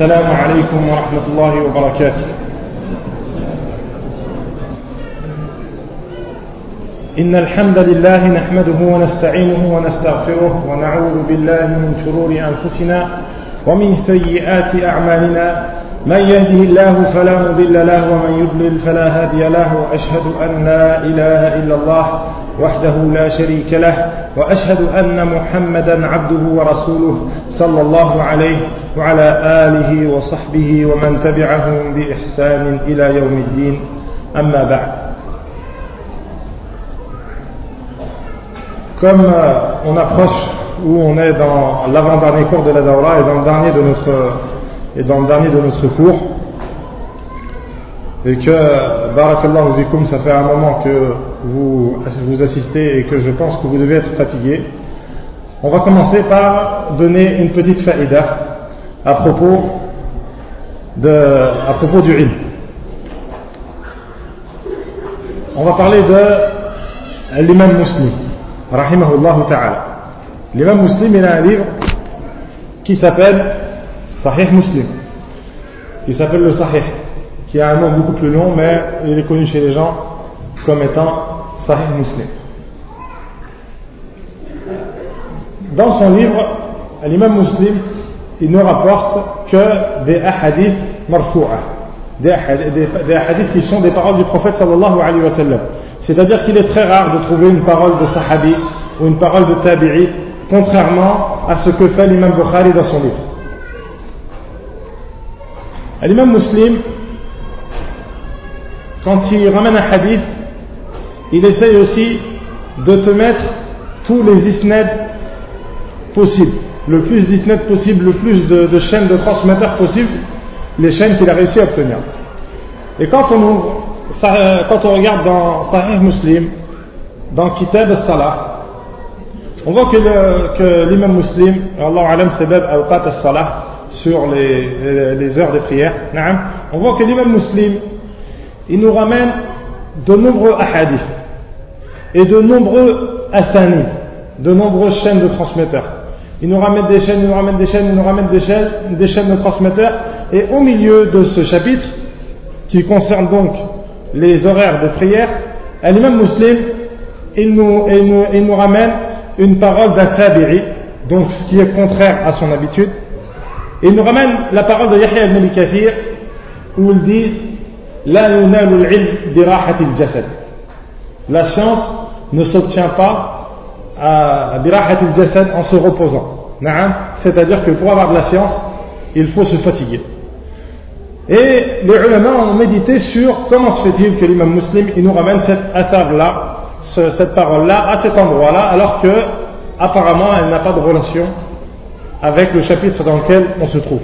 السلام عليكم ورحمة الله وبركاته. إن الحمد لله نحمده ونستعينه ونستغفره ونعوذ بالله من شرور أنفسنا ومن سيئات أعمالنا. من يهده الله فلا مضل له ومن يضلل فلا هادي له. وأشهد أن لا إله إلا الله وحده لا شريك له واشهد ان محمدا عبده ورسوله صلى الله عليه وعلى اله وصحبه ومن تبعهم باحسان إلى يوم الدين اما بعد Comme on approche où on est dans l'avant-dernier cours de la Daura et dans le dernier de notre, et dans le dernier de notre cours, et que, barakallahu zikum, ça fait un moment que vous, vous assistez et que je pense que vous devez être fatigué, on va commencer par donner une petite faïda à propos, de, à propos du ilm. On va parler de l'imam muslim, rahimahullah ta'ala. L'imam muslim, il a un livre qui s'appelle Sahih Muslim, qui s'appelle le Sahih qui a un nom beaucoup plus long, mais il est connu chez les gens comme étant Sahih Muslim. Dans son livre, l'imam Muslim, il ne rapporte que des hadiths marfou'a, des, hadiths qui sont des paroles du prophète sallallahu alayhi wa sallam. C'est-à-dire qu'il est très rare de trouver une parole de sahabi ou une parole de tabi'i, contrairement à ce que fait l'imam Bukhari dans son livre. L'imam Muslim, quand il ramène un hadith, il essaye aussi de te mettre tous les isnad possibles, le plus d'isnad possible, le plus de, chaînes de transmetteurs possibles, les chaînes qu'il a réussi à obtenir. Et quand on, regarde dans Sahih Muslim, dans Kitab al-Salah, on voit que l'imam muslim, Allah alam sebeb awqat al-salah, sur les, les, heures de prière, on voit que l'imam muslim, il nous ramène de nombreux ahadiths et de nombreux asanis, de nombreuses chaînes de transmetteurs. Il nous ramène des chaînes, il nous ramène des chaînes, il nous ramène des chaînes, de transmetteurs. Et au milieu de ce chapitre, qui concerne donc les horaires de prière, l'imam muslim, il nous, il, nous, ramène une parole d'un tabi'i, donc ce qui est contraire à son habitude. Il nous ramène la parole de Yahya ibn al-Kathir, où il dit la science ne s'obtient pas à en se reposant. C'est-à-dire que pour avoir de la science, il faut se fatiguer. Et les ulama ont médité sur comment se fait-il que l'imam muslim il nous ramène cette là cette parole-là, à cet endroit-là, alors que apparemment elle n'a pas de relation avec le chapitre dans lequel on se trouve.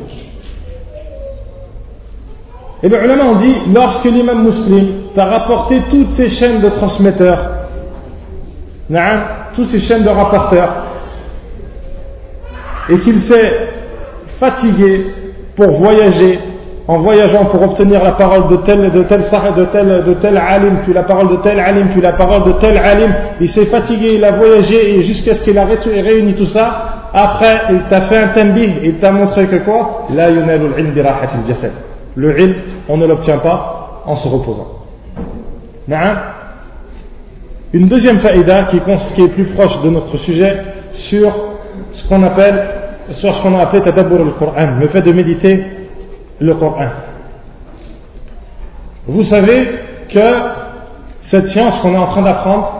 Et les ulama ont dit, lorsque l'imam muslim t'a rapporté toutes ces chaînes de transmetteurs, toutes ces chaînes de rapporteurs, et qu'il s'est fatigué pour voyager, en voyageant pour obtenir la parole de tel, de tel, de tel, de tel alim, puis la parole de tel alim, puis la parole de tel alim, il s'est fatigué, il a voyagé, et jusqu'à ce qu'il a réuni tout ça, après, il t'a fait un tambih, il t'a montré que quoi? La. Le ilm, on ne l'obtient pas en se reposant. Une deuxième faïda qui, est plus proche de notre sujet sur ce qu'on appelle, sur ce qu'on a appelé al-Qur'an, le fait de méditer le Coran. Vous savez que cette science qu'on est en train d'apprendre,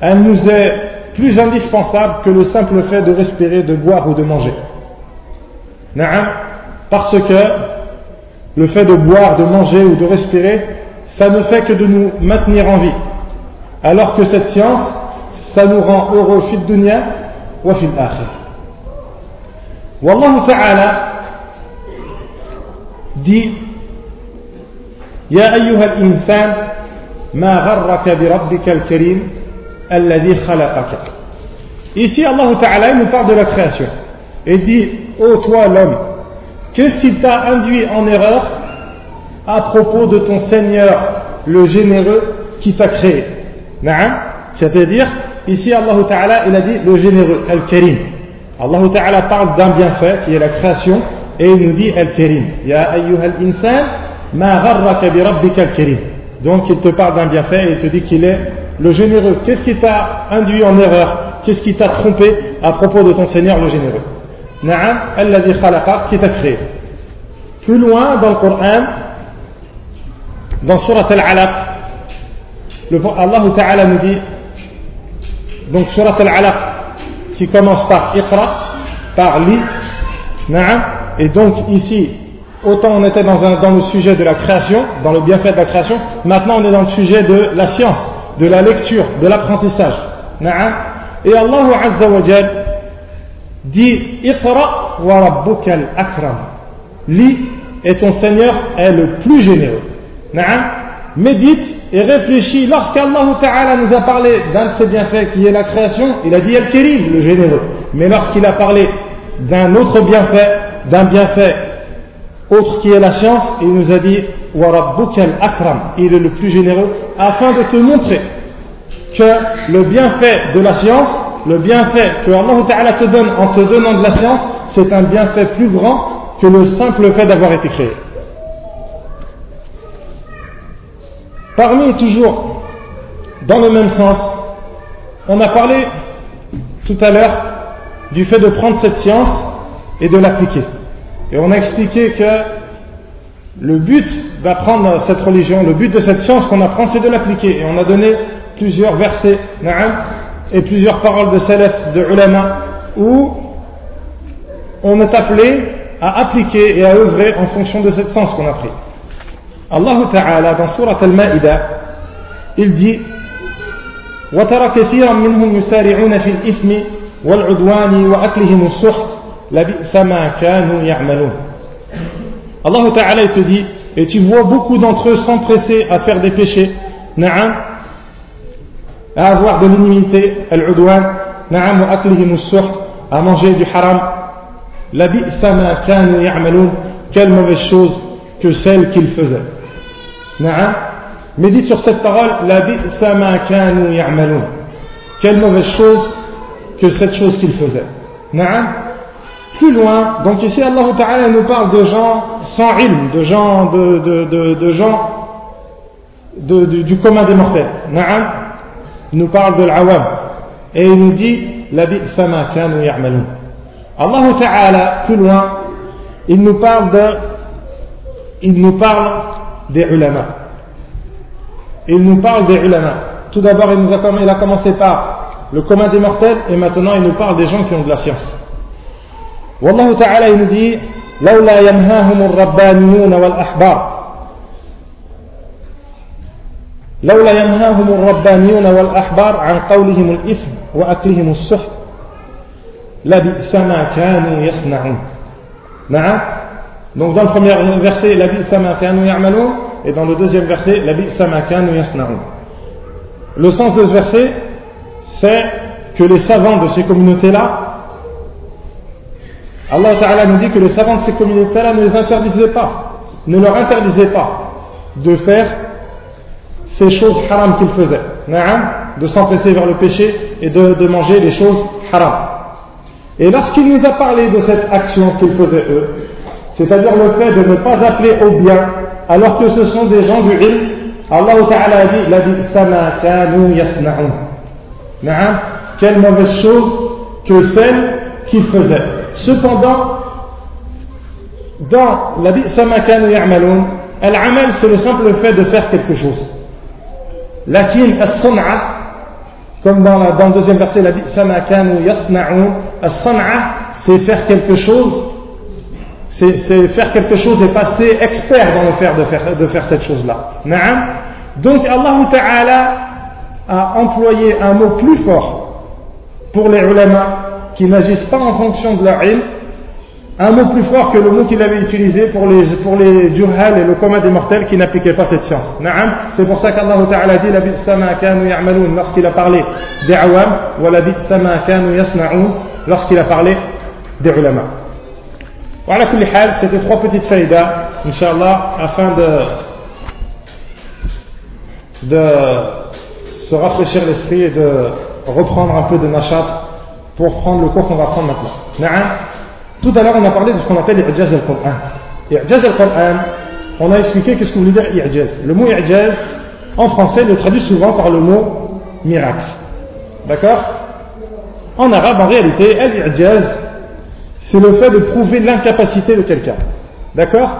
elle nous est plus indispensable que le simple fait de respirer, de boire ou de manger. Parce que le fait de boire, de manger ou de respirer, ça ne fait que de nous maintenir en vie. Alors que cette science, ça nous rend heureux fil dunya wa fil akhir. Wallahu ta'ala dit يا أيها الإنسان ما غرك بربك الكريم الذي خلقك Ici, Allah Ta'ala nous parle de la création et dit Ô toi l'homme, Qu'est-ce qui t'a induit en erreur à propos de ton Seigneur, le généreux, qui t'a créé C'est-à-dire, ici Allah Ta'ala, il a dit le généreux, Al-Karim. Allah Ta'ala parle d'un bienfait qui est la création Et il nous dit Al-Karim. Ya ayyuhal insan, ma gharraka bi rabbika al-Karim. Donc il te parle d'un bienfait et il te dit qu'il est le généreux. Qu'est-ce qui t'a induit en erreur? Qu'est-ce qui t'a trompé à propos de ton Seigneur le généreux? Na'am, alladhi qui t'a créé. Plus loin dans le Coran, dans Surat Al-Alaq, Allah Ta'ala nous dit, donc Surat Al-Alaq, qui commence par Iqra, par li, et donc ici, autant on était dans, le sujet de la création, dans le bienfait de la création, maintenant on est dans le sujet de la science, de la lecture, de l'apprentissage. Na'am. Et Allah Azza wa dit Iqra wa rabbukal akram. Li et ton Seigneur est le plus généreux. Médite et réfléchis. Lorsqu'Allah Ta'ala nous a parlé d'un de ses bienfaits qui est la création, il a dit Al-Karim, le généreux. Mais lorsqu'il a parlé d'un autre bienfait, d'un bienfait autre qui est la science, il nous a dit akram, il est le plus généreux, afin de te montrer que le bienfait de la science, le bienfait que Allah te donne en te donnant de la science, c'est un bienfait plus grand que le simple fait d'avoir été créé. Parmi toujours, dans le même sens, on a parlé tout à l'heure du fait de prendre cette science et de l'appliquer. Et on a expliqué que le but d'apprendre cette religion, le but de cette science qu'on apprend, c'est de l'appliquer. Et on a donné plusieurs versets et plusieurs paroles de salaf, de ulama, où on est appelé à appliquer et à œuvrer en fonction de cette science qu'on a pris. Allah Ta'ala, dans Surat Al-Ma'idah, il dit وترى كثيرا منهم يسارعون في الإثم والعدوان وأكلهم السحت Allah Ta'ala te dit, et tu vois beaucoup d'entre eux s'empresser à faire des péchés, na'am, à avoir de l'inimité, à manger du haram, la quelle mauvaise chose que celle qu'ils faisaient. Na'am, médite sur cette parole, la quelle mauvaise chose que cette chose qu'ils faisaient. Na'am, plus loin, donc ici Allah nous parle de gens sans ilm, de gens, de, gens de, du commun des mortels il nous parle de l'awam. Et il nous dit, la sama kanu ya'malun. Allah Ta'ala, plus loin, il nous parle de, il nous parle des ulama. Il nous parle des ulama. Tout d'abord, il, nous a, il a commencé par le commun des mortels et maintenant il nous parle des gens qui ont de la science. والله تعالى ينجي لولا ينهاهم الربانيون والأحبار لولا ينهاهم الربانيون والأحبار عن قولهم الإثم وأكلهم السحت لبئس ما كانوا يصنعون نعم Donc dans le premier verset, la bi'sa ma kanu ya'malun, et dans le deuxième verset, la bi'sa ma kanu yasna'un. Le sens de ce verset, c'est que les savants de ces communautés-là Allah Ta'ala nous dit que les savants de ces communautés-là ne les interdisaient pas, ne leur interdisaient pas de faire ces choses haram qu'ils faisaient, de s'empresser vers le péché et de, manger les choses haram. Et lorsqu'il nous a parlé de cette action qu'ils faisaient eux, c'est-à-dire le fait de ne pas appeler au bien, alors que ce sont des gens du ilm, Allah Ta'ala a dit, la kanu yasna'un. Quelle mauvaise chose que celle qu'ils faisaient. Cependant, dans la bi'samakanu ya'maloun, al-amal c'est le simple fait de faire quelque chose. Lakin as-sun'a, comme dans, le deuxième verset, la bi'samakanu yasna'un, as-sun'a c'est faire quelque chose, c'est faire quelque chose et passer expert dans le faire de faire, de faire cette chose-là. Donc Allah Ta'ala a employé un mot plus fort pour les ulama qui n'agissent pas en fonction de leur ilm, un mot plus fort que le mot qu'il avait utilisé pour les, pour les et le commun des mortels qui n'appliquaient pas cette science. C'est pour ça qu'Allah Ta'ala dit la sama kanu ya'maloun lorsqu'il a parlé des awam, ou la sama kanu yasna'un lorsqu'il a parlé des ulama. Voilà c'était trois petites faïdas, Inch'Allah, afin de, de se rafraîchir l'esprit et de reprendre un peu de nachat pour prendre le cours qu'on va prendre maintenant. Tout à l'heure, on a parlé de ce qu'on appelle l'Ijaz al-Qur'an. L'Ijaz al-Qur'an, on a expliqué qu'est-ce que veut dire I'jaz. Le mot I'jaz, en français, le traduit souvent par le mot miracle. D'accord? En arabe, en réalité, al-I'jaz, c'est le fait de prouver l'incapacité de quelqu'un. D'accord?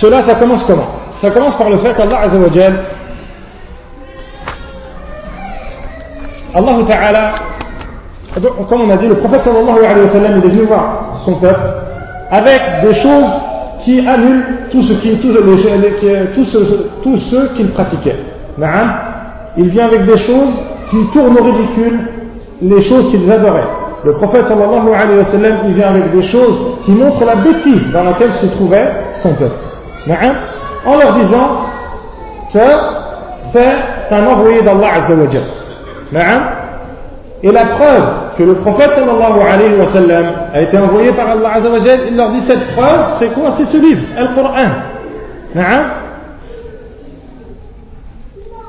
Cela, ça commence comment? Ça commence par le fait qu'Allah Azzawajal, Allah Ta'ala, comme on a dit, le prophète sallallahu alayhi wa sallam, est venu voir son peuple avec des choses qui annulent tout ce qu'il pratiquait. Il vient avec des choses qui tournent au ridicule les choses qu'ils adoraient. Le prophète sallallahu alayhi wa sallam, il vient avec des choses qui montrent la bêtise dans laquelle se trouvait son peuple. En leur disant que c'est un envoyé d'Allah azza Et la preuve que le prophète sallallahu alayhi wa sallam a été envoyé par Allah azza il leur dit cette preuve, c'est quoi? C'est ce livre, le Coran.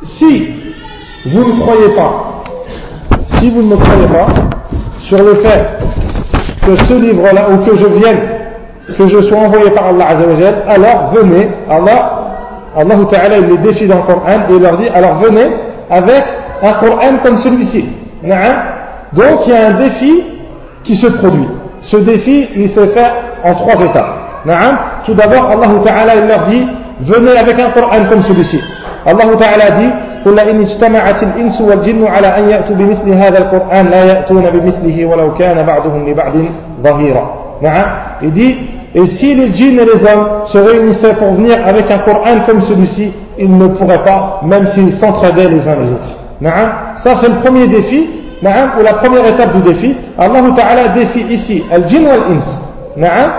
Si vous ne croyez pas, si vous ne me croyez pas, sur le fait que ce livre-là, ou que je vienne, que je sois envoyé par Allah Azzawajal, alors venez, Allah, Allah Ta'ala, il les défie dans le Coran et il leur dit, alors venez avec un Coran comme celui-ci. Donc il y a un défi qui se produit. Ce défi, il se fait en trois étapes. Tout d'abord, Allah Ta'ala, il leur dit, venez avec un Coran comme celui-ci. Allah Ta'ala dit, قل إن اجتمعت الإنس والجن على أن يأتوا بمثل هذا القرآن لا يأتون بمثله ولو كان بعضهم لبعض ظهيرا نعم il dit et si les djinns et les hommes se réunissaient pour venir avec un Coran comme celui-ci ils ne pourraient pas même s'ils s'entraidaient les uns les autres نعم Ça, c'est le premier défi, ou la première étape du défi. Allah Ta'ala défie ici al-jinn wal-ins.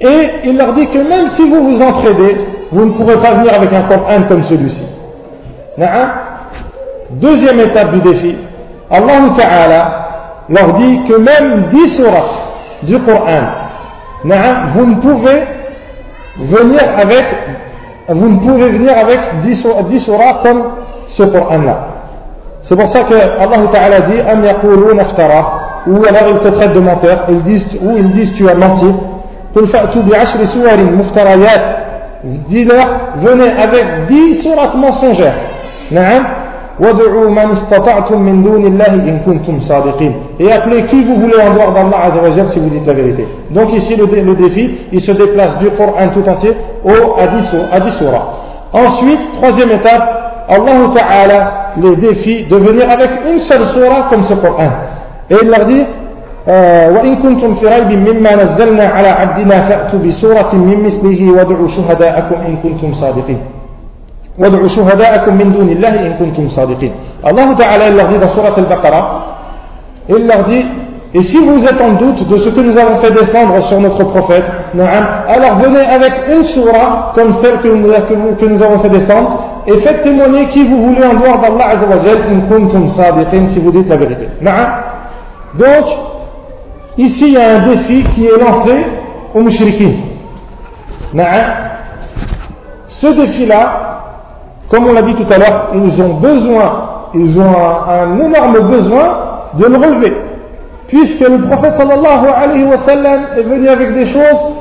Et il leur dit que même si vous vous entraidez, vous ne pourrez pas venir avec un Coran comme celui-ci. Deuxième étape du défi, Allah Ta'ala leur dit que même dix sourates du Coran, vous ne pouvez venir avec vous ne pouvez venir avec dix sourates comme ce Coran-là. C'est pour ça que Allah Ta'ala dit Am ou alors ils te traitent de menteur, ils disent, ou ils disent tu as menti. Dis-leur, venez avec 10 sourates mensongères. نعم وادعوا من استطعتم من دون الله إن كنتم صادقين et appelez qui vous voulez en dehors d'Allah Azzawajal si vous dites la vérité donc ici le, le, défi il se déplace du Coran tout entier au à 10 surah ensuite troisième étape Allah Ta'ala les défie de venir avec une seule surah comme ce Coran et il leur dit وإن كنتم في ريب مما نزلنا على عبدنا فأتوا بسورة من مثله وادعوا شهداءكم إن كنتم صادقين وادعوا شهداءكم من دون الله إن كنتم صادقين Allah Ta'ala il leur dit dans Surat Al-Baqarah il leur dit et si vous êtes en doute de ce que nous avons fait descendre sur notre prophète alors venez avec une surah comme celle que nous, que nous avons fait descendre et faites témoigner qui vous voulez en dehors d'Allah si vous dites la vérité. Donc ici il y a un défi qui est lancé aux mushrikin ce défi là comme on l'a dit tout à l'heure, ils ont besoin, ils ont un, énorme besoin de le relever. Puisque le prophète sallallahu alayhi wa sallam est venu avec des choses,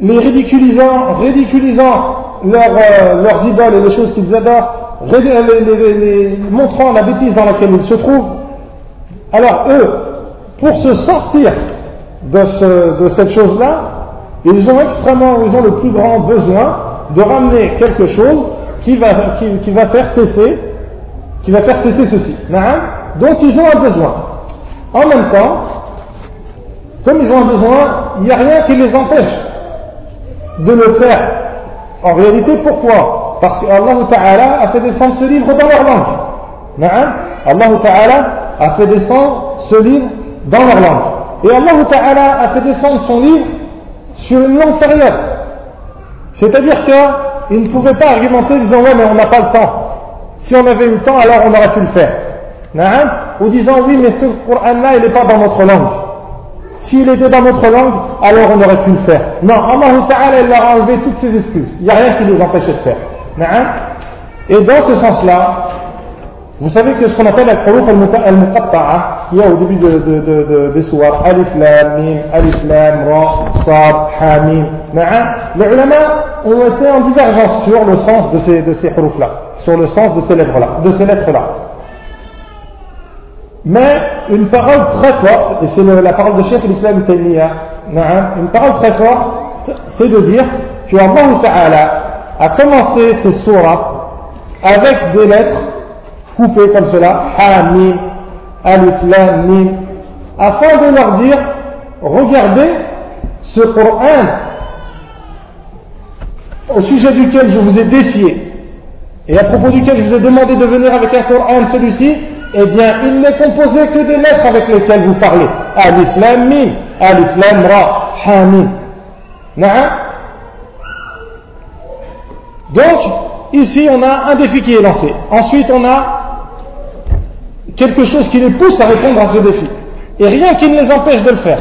les ridiculisant, ridiculisant euh, leurs idoles et les choses qu'ils adorent, les, montrant la bêtise dans laquelle ils se trouvent. Alors eux, pour se sortir de, de cette chose-là, ils ont extrêmement, ils ont le plus grand besoin de ramener quelque chose qui va, qui, va faire cesser, qui va faire cesser ceci. Donc ils ont un besoin. En même temps, comme ils ont un besoin, il n'y a rien qui les empêche de le faire. En réalité, pourquoi? Parce qu'Allah Ta'ala a fait descendre ce livre dans leur langue. Allah Ta'ala a fait descendre ce livre dans leur langue. Et Allah Ta'ala a fait descendre son livre sur une longue période. C'est-à-dire que il ne pouvait pas argumenter en disant ouais mais on n'a pas le temps. Si on avait eu le temps alors on aurait pu le faire. Ou disant oui mais ce Coran-là il n'est pas dans notre langue. S'il était dans notre langue, alors on aurait pu le faire. Non, Allah Ta'ala il leur a enlevé toutes ses excuses. Il n'y a rien qui les empêchait de faire. Et dans ce sens-là, Vous savez que ce qu'on appelle al-huruf al-muqatta'a, ce qu'il y a au début de, de, de, de, des sourates, alif lam, mim, alif lam, ra, hamim, les ulama ont été en divergence sur le sens de ces, de ces hurufs-là, sur le sens de ces lettres-là. Mais une parole très forte, et c'est la parole de Cheikh l'Islam Taymiyyah, une parole très forte, c'est de dire que Allah Ta'ala a commencé ces sourates avec des lettres coupées comme cela, Hamim, Alif Lam, Mim, afin de leur dire, regardez ce Coran au sujet duquel je vous ai défié et à propos duquel je vous ai demandé de venir avec un Coran celui-ci, eh bien, il n'est composé que des lettres avec lesquelles vous parlez. Alif Lam Mim, Alif Lam Ra, Hamim. Donc, ici, on a un défi qui est lancé. Ensuite, on a quelque chose qui les pousse à répondre à ce défi. Et rien qui ne les empêche de le faire.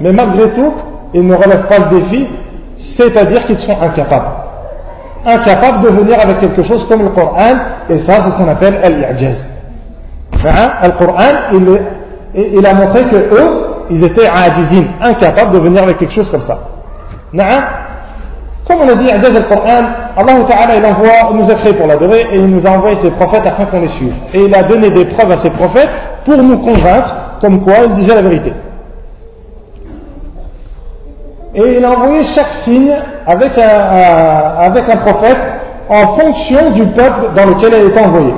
Mais malgré tout, ils ne relèvent pas le défi, c'est-à-dire qu'ils sont incapables. Incapables de venir avec quelque chose comme le Coran, et ça, c'est ce qu'on appelle al-i'jaz. Le Coran, il, a montré que eux, ils étaient incapables de venir avec quelque chose comme ça. Comme on a dit, Coran, Allah Ta'ala, il nous a créé pour l'adorer et il nous a envoyé ses prophètes afin qu'on les suive. Et il a donné des preuves à ses prophètes pour nous convaincre comme quoi ils disaient la vérité. Et il a envoyé chaque signe avec un, avec un prophète en fonction du peuple dans lequel elle était envoyée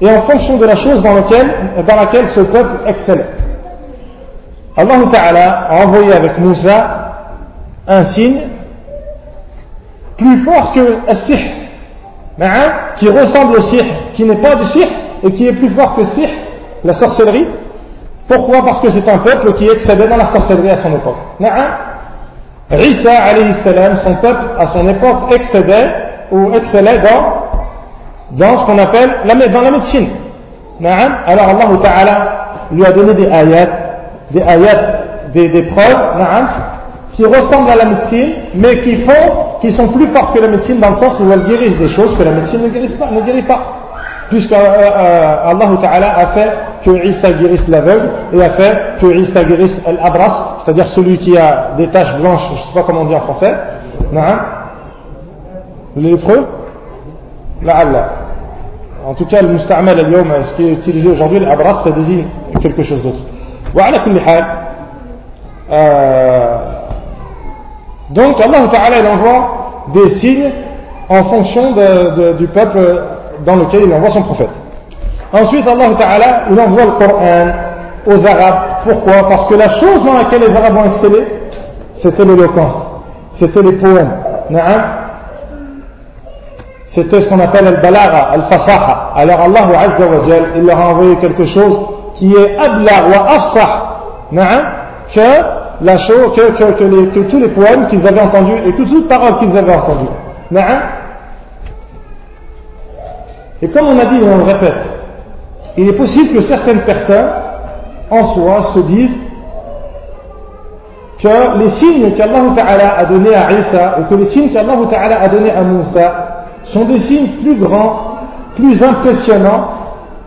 et en fonction de la chose dans, laquelle, ce peuple excellait. Allah a envoyé avec Moussa un signe plus fort que le sihr, hein, qui ressemble au sihr, qui n'est pas du sihr et qui est plus fort que sihr, la sorcellerie. Pourquoi? Parce que c'est un peuple qui excellait dans la sorcellerie à son époque. Isa alayhi salam, son peuple à son époque excédait ou excellait dans dans ce qu'on appelle la, dans la médecine. Alors Allah Ta'ala lui a donné des ayats, des ayats, des, des preuves, qui ressemblent à la médecine, mais qui font, qui sont plus fortes que la médecine dans le sens où elles guérissent des choses que la médecine ne guérit pas. Ne guérit pas. Puisque euh, euh, Allah Ta'ala a fait que Isa guérisse l'aveugle et a fait que Isa guérisse l'abras, c'est-à-dire celui qui a des taches blanches, je ne sais pas comment on dit en français, les lépreux, Allah. En tout cas, le musta'mal al ce qui est utilisé aujourd'hui, l'abras, ça désigne quelque chose d'autre. Euh, donc Allah Ta'ala il envoie des signes en fonction de, du peuple dans lequel il envoie son prophète. Ensuite Allah Ta'ala il envoie le Coran aux Arabes. Pourquoi? Parce que la chose dans laquelle les Arabes ont excellé, c'était l'éloquence, c'était les poèmes. C'était ce qu'on appelle al-balagha, al-fasaha. Alors Allah Azza wa il leur a envoyé quelque chose qui est ablar wa afsah, que la chose, que, que, tous les poèmes qu'ils avaient entendus et que toutes les paroles qu'ils avaient entendues. Et comme on a dit on le répète, il est possible que certaines personnes en soi se disent que les signes qu'Allah a donnés à Isa ou que les signes qu'Allah a donnés à Moussa sont des signes plus grands, plus impressionnants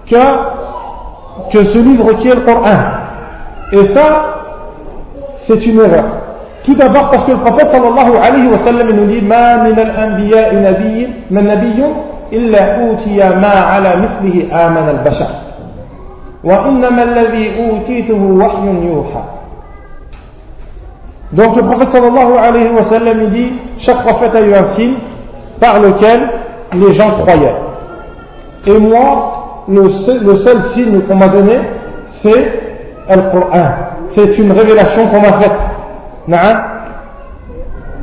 que, que ce livre qui est le Coran. Et ça, c'est une erreur. Tout d'abord parce que le prophète sallallahu alayhi wa sallam nous dit Ma min al-anbiya man nabiyyun illa utiya ma ala mithlihi aman al-bashar. Wa innama alladhi utituhu wahyun yuha. Donc le prophète sallallahu alayhi wa sallam il dit chaque prophète a eu un signe par lequel les gens croyaient. Et moi, le seul, signe qu'on m'a donné, c'est le Coran. C'est une révélation qu'on m'a faite.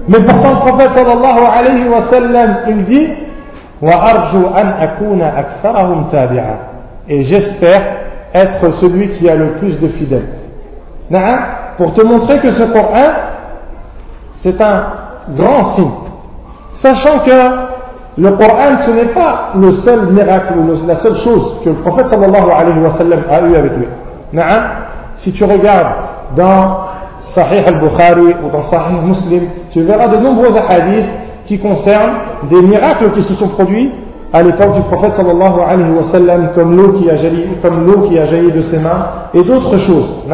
Mais pourtant, le prophète sallallahu alayhi wa sallam, il dit Et j'espère être celui qui a le plus de fidèles. Pour te montrer que ce Coran, c'est un grand signe. Sachant que le Coran, ce n'est pas le seul miracle, la seule chose que le prophète sallallahu alayhi wa a eu avec lui. Si tu regardes dans Sahih al-Bukhari ou dans Sahih Muslim, tu verras de nombreux hadiths qui concernent des miracles qui se sont produits à l'époque du prophète sallallahu alayhi wa comme l'eau qui a jailli, comme l'eau qui a jailli de ses mains, et d'autres choses.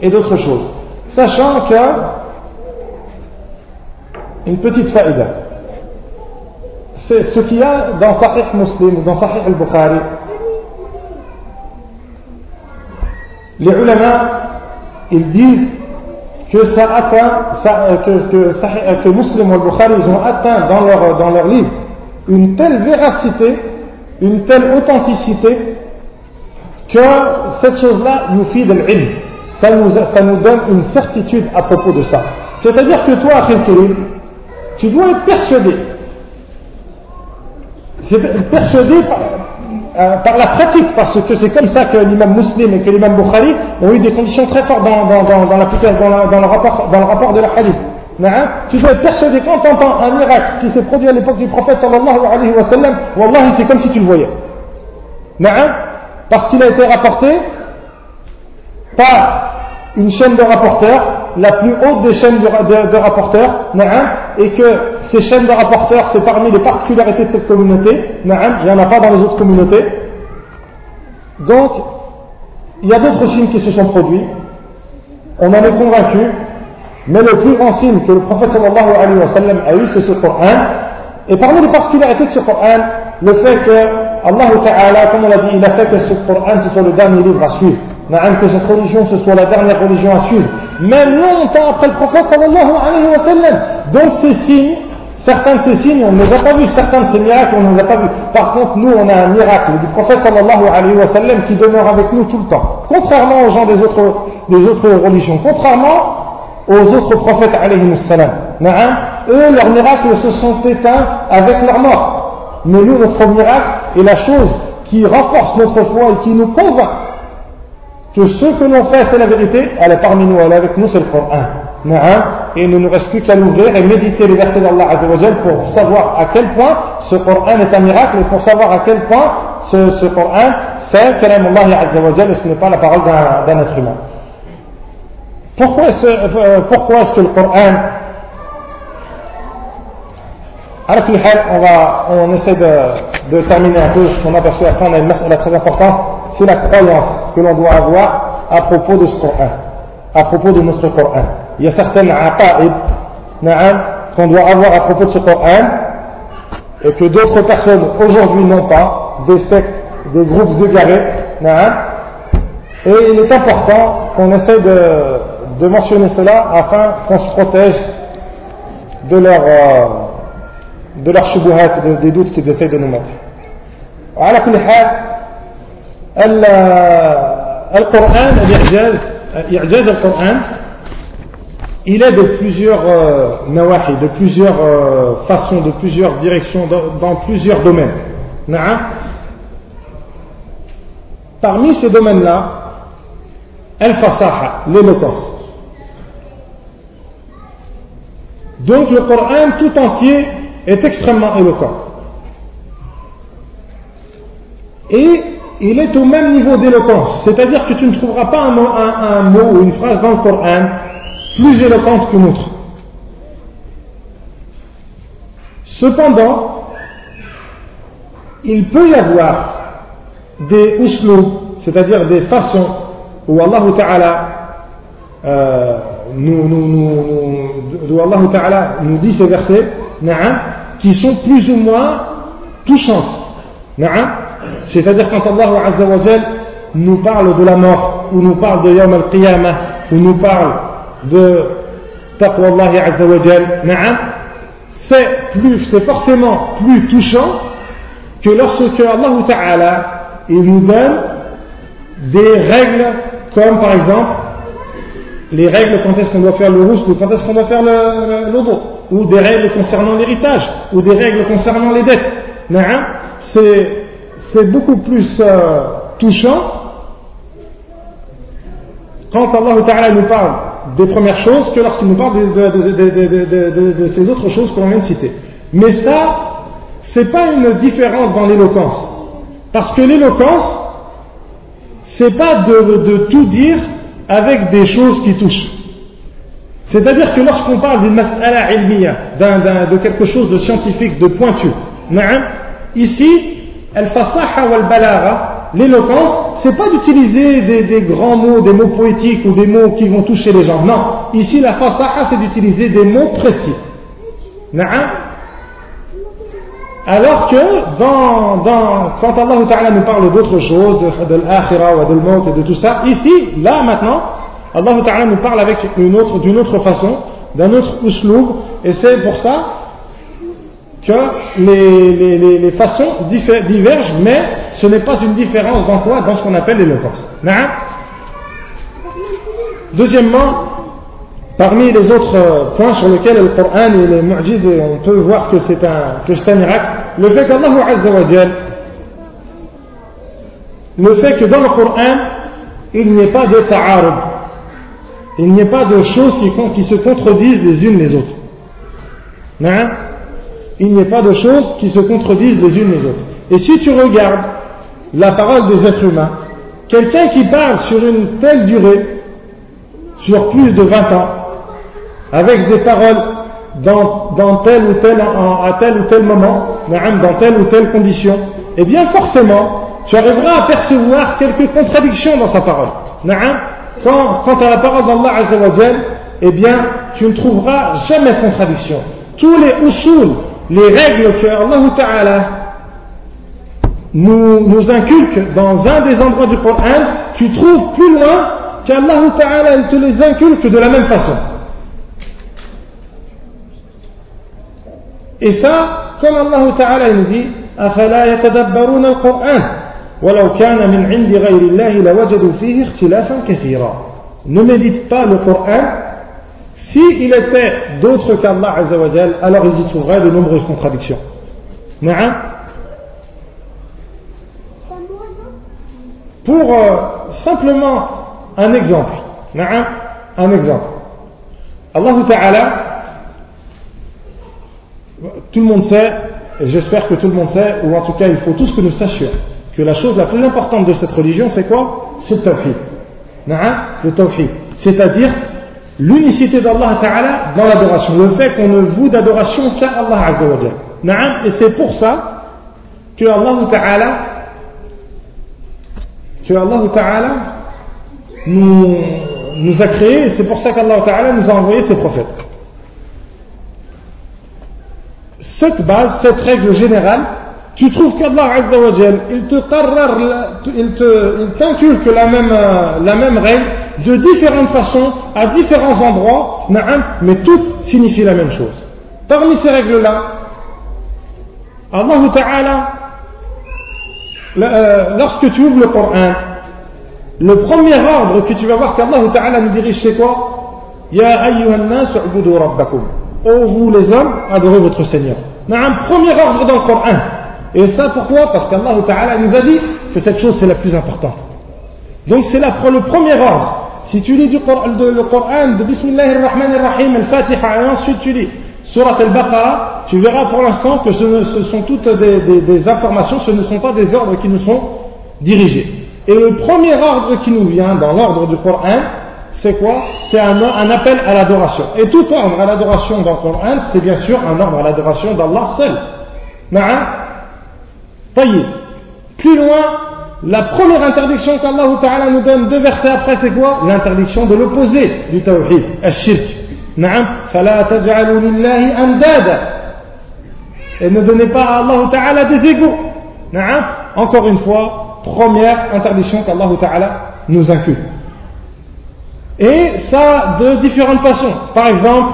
Et d'autres choses. Sachant que, une petite faïda, c'est ce qu'il y a dans Sahih Muslim, dans Sahih al-Bukhari. Les ulama, ils disent que ça atteint, ça, que, que, que Muslim al-Bukhari, ils ont atteint dans leur, dans leur livre une telle véracité, une telle authenticité, que cette chose-là nous fit de l'ilm. Ça nous, ça nous donne une certitude à propos de ça. C'est-à-dire que toi, Akhil tu dois être persuadé. C'est persuadé euh, par, la pratique, parce que c'est comme ça que l'imam Muslim et que l'imam Bukhari ont eu des conditions très fortes dans, dans, dans, la, le, rapport, dans le rapport de la hadith. Tu dois être persuadé quand tu entends un miracle qui s'est produit à l'époque du prophète sallallahu alayhi wa sallam, wallahi c'est comme si tu le voyais. Parce qu'il a été rapporté par une chaîne de rapporteurs, la plus haute des chaînes de, de, rapporteurs, et que ces chaînes de rapporteurs, c'est parmi les particularités de cette communauté, il n'y en a pas dans les autres communautés. Donc, il y a d'autres signes qui se sont produits, on en est convaincu, mais le plus grand signe que le prophète sallallahu alayhi wa sallam a eu, c'est ce Coran. Et parmi les particularités de ce Coran, le fait que Allah Ta'ala, comme on l'a dit, il a fait que ce Coran, soit le dernier livre à suivre. Que cette religion, ce soit la dernière religion à suivre. Même longtemps après le prophète sallallahu alayhi wa sallam. Donc ces signes, certains de ces signes, on ne les a pas vus. Certains de ces miracles, on ne les a pas vus. Par contre, nous, on a un miracle du prophète sallallahu alayhi wa sallam qui demeure avec nous tout le temps. Contrairement aux gens des autres, religions. Contrairement aux autres prophètes alayhi salam. Eux, leurs miracles se sont éteints avec leur mort. Mais nous, notre miracle est la chose qui renforce notre foi et qui nous convainc que ce que l'on fait, c'est la vérité, elle est parmi nous, elle est avec nous, c'est le Coran. Et il ne nous reste plus qu'à l'ouvrir et méditer les versets d'Allah pour savoir à quel point ce Coran est un miracle et pour savoir à quel point ce, ce Coran, c'est Kalam Allah et ce n'est pas la parole d'un être humain. Pourquoi est-ce, euh, pourquoi est-ce que le Coran on, va, on essaie de, de terminer un peu ce qu'on aperçu à la fin, on a une mas'ala très importante, c'est la croyance que l'on doit avoir à propos de ce Coran, à propos de notre Coran. Il y a certaines aqa'id qu'on doit avoir à propos de ce Coran et que d'autres personnes aujourd'hui n'ont pas, des sectes, des groupes égarés, et il est important qu'on essaie de, de mentionner cela afin qu'on se protège de leur, euh, de leur shubuhat, de, des doutes qu'ils essaient de nous mettre. على كل حال القرآن الإعجاز إعجاز القرآن il est de plusieurs euh, nawahi, de plusieurs euh, façons, de plusieurs directions, dans, dans plusieurs domaines. Parmi ces domaines-là, al-fasaha, l'éloquence. Donc le Coran tout entier est extrêmement éloquent. Et il est au même niveau d'éloquence, c'est-à-dire que tu ne trouveras pas un mot, ou une phrase dans le Coran plus éloquente qu'une autre. Cependant, il peut y avoir des uslub, c'est-à-dire des façons où Allah Ta'ala euh, nous, nous, dit ces versets, qui sont plus ou moins touchants. C'est-à-dire quand Allah nous parle de la mort, ou nous parle de Yawm al-Qiyamah, ou nous parle de Taqwa Allah Azza c'est c'est forcément plus touchant que lorsque Allah Ta'ala nous donne des règles comme par exemple les règles quand est-ce qu'on doit faire le rousse ou quand est-ce qu'on doit faire le, ou des règles concernant l'héritage, ou des règles concernant les dettes. C'est beaucoup plus euh, touchant quand Allah Ta'ala nous parle des premières choses que lorsqu'il nous parle de, ces autres choses qu'on vient de citer. Mais ça, c'est pas une différence dans l'éloquence. Parce que l'éloquence, c'est pas de tout dire avec des choses qui touchent. C'est-à-dire que lorsqu'on parle d'une mas'ala ilmiya, de quelque chose de scientifique, de pointu, Ici, al-fasaha wal-balagha, l'éloquence, c'est pas d'utiliser des, grands mots, des mots poétiques ou des mots qui vont toucher les gens. Non, ici la fasaha, c'est d'utiliser des mots précis. Alors que quand Allah nous parle d'autre chose, de, de l'akhira de l'maut et de tout ça, ici, là maintenant, Allah Ta'ala nous parle avec une autre, d'une autre façon, d'un autre usloub, et c'est pour ça que les, les, les, les façons divergent, mais ce n'est pas une différence dans quoi Dans ce qu'on appelle l'éloquence. Deuxièmement, parmi les autres points sur lesquels le Coran et les mu'jiz, on peut voir que c'est un, un miracle, le fait qu'Allah le fait que dans le Coran, il n'y ait pas de ta'arud, il n'y ait pas de choses qui, se contredisent les unes les autres. Il n'y ait pas de choses qui se contredisent les unes les autres. Et si tu regardes la parole des êtres humains, quelqu'un qui parle sur une telle durée, sur plus de 20 ans, avec des paroles dans, tel ou tel, à tel ou tel moment, dans telle ou telle condition, eh bien forcément, tu arriveras à percevoir quelques contradictions dans sa parole Quant, quant à la parole d'Allah eh bien, tu ne trouveras jamais de contradiction. Tous les usul, les règles que Allah Ta'ala nous, nous inculque dans un des endroits du Coran, tu trouves plus loin qu'Allah Ta'ala te les inculque de la même façon. Et ça, comme Allah Ta'ala nous dit, أفلا يتدبرون القرآن ولو كان من عند غير الله لوجدوا فيه اختلافا كثيرا Ne médite pas le Coran s'il il était d'autres qu'Allah Azzawajal, alors ils y trouveraient de nombreuses contradictions. Pour euh, simplement un exemple, un exemple. Allah Ta'ala, tout le monde sait, et j'espère que tout le monde sait, ou en tout cas il faut tous que nous sachions, que la chose la plus importante de cette religion c'est quoi? C'est le tawhid. Le. C'est-à-dire l'unicité d'Allah Ta'ala dans l'adoration, le fait qu'on ne voue d'adoration qu'à Allah Et c'est pour ça que Allah Ta'ala que Allah Ta'ala nous, a créé, c'est pour ça qu'Allah Ta'ala nous a envoyé ses prophètes. Cette base, cette règle générale, tu trouves qu'Allah Azzawajal, il te te, il la même, euh, la même règle de différentes façons, à différents endroits, mais toutes signifient la même chose. Parmi ces règles-là, Allah Ta'ala, euh, lorsque tu ouvres le Coran, le premier ordre que tu vas voir qu'Allah Ta'ala nous dirige, c'est quoi? Ya ayyuhan nas rabbakum. Oh vous les hommes, adorez votre Seigneur. Un premier ordre dans le Coran. Et ça pourquoi? Parce qu'Allah Ta'ala nous a dit que cette chose c'est la plus importante. Donc c'est le premier ordre. Si tu lis du, le Coran de Bismillahir Rahmanir Rahim, Al-Fatiha, et ensuite tu lis Surat Al-Baqarah, tu verras pour l'instant que ce, sont toutes des, informations, ce ne sont pas des ordres qui nous sont dirigés. Et le premier ordre qui nous vient dans l'ordre du Coran, c'est quoi? C'est un, un, appel à l'adoration. Et tout ordre à l'adoration dans le Coran, c'est bien sûr un ordre à l'adoration d'Allah seul. Taïe. Plus loin, la première interdiction qu'Allah Ta'ala nous donne deux versets après, c'est quoi? L'interdiction de l'opposé du tawhid, al-shirk. Et ne donnez pas à Allah Ta'ala des égaux. Encore une fois, première interdiction qu'Allah Ta'ala nous inclut. Et ça de différentes façons. Par exemple,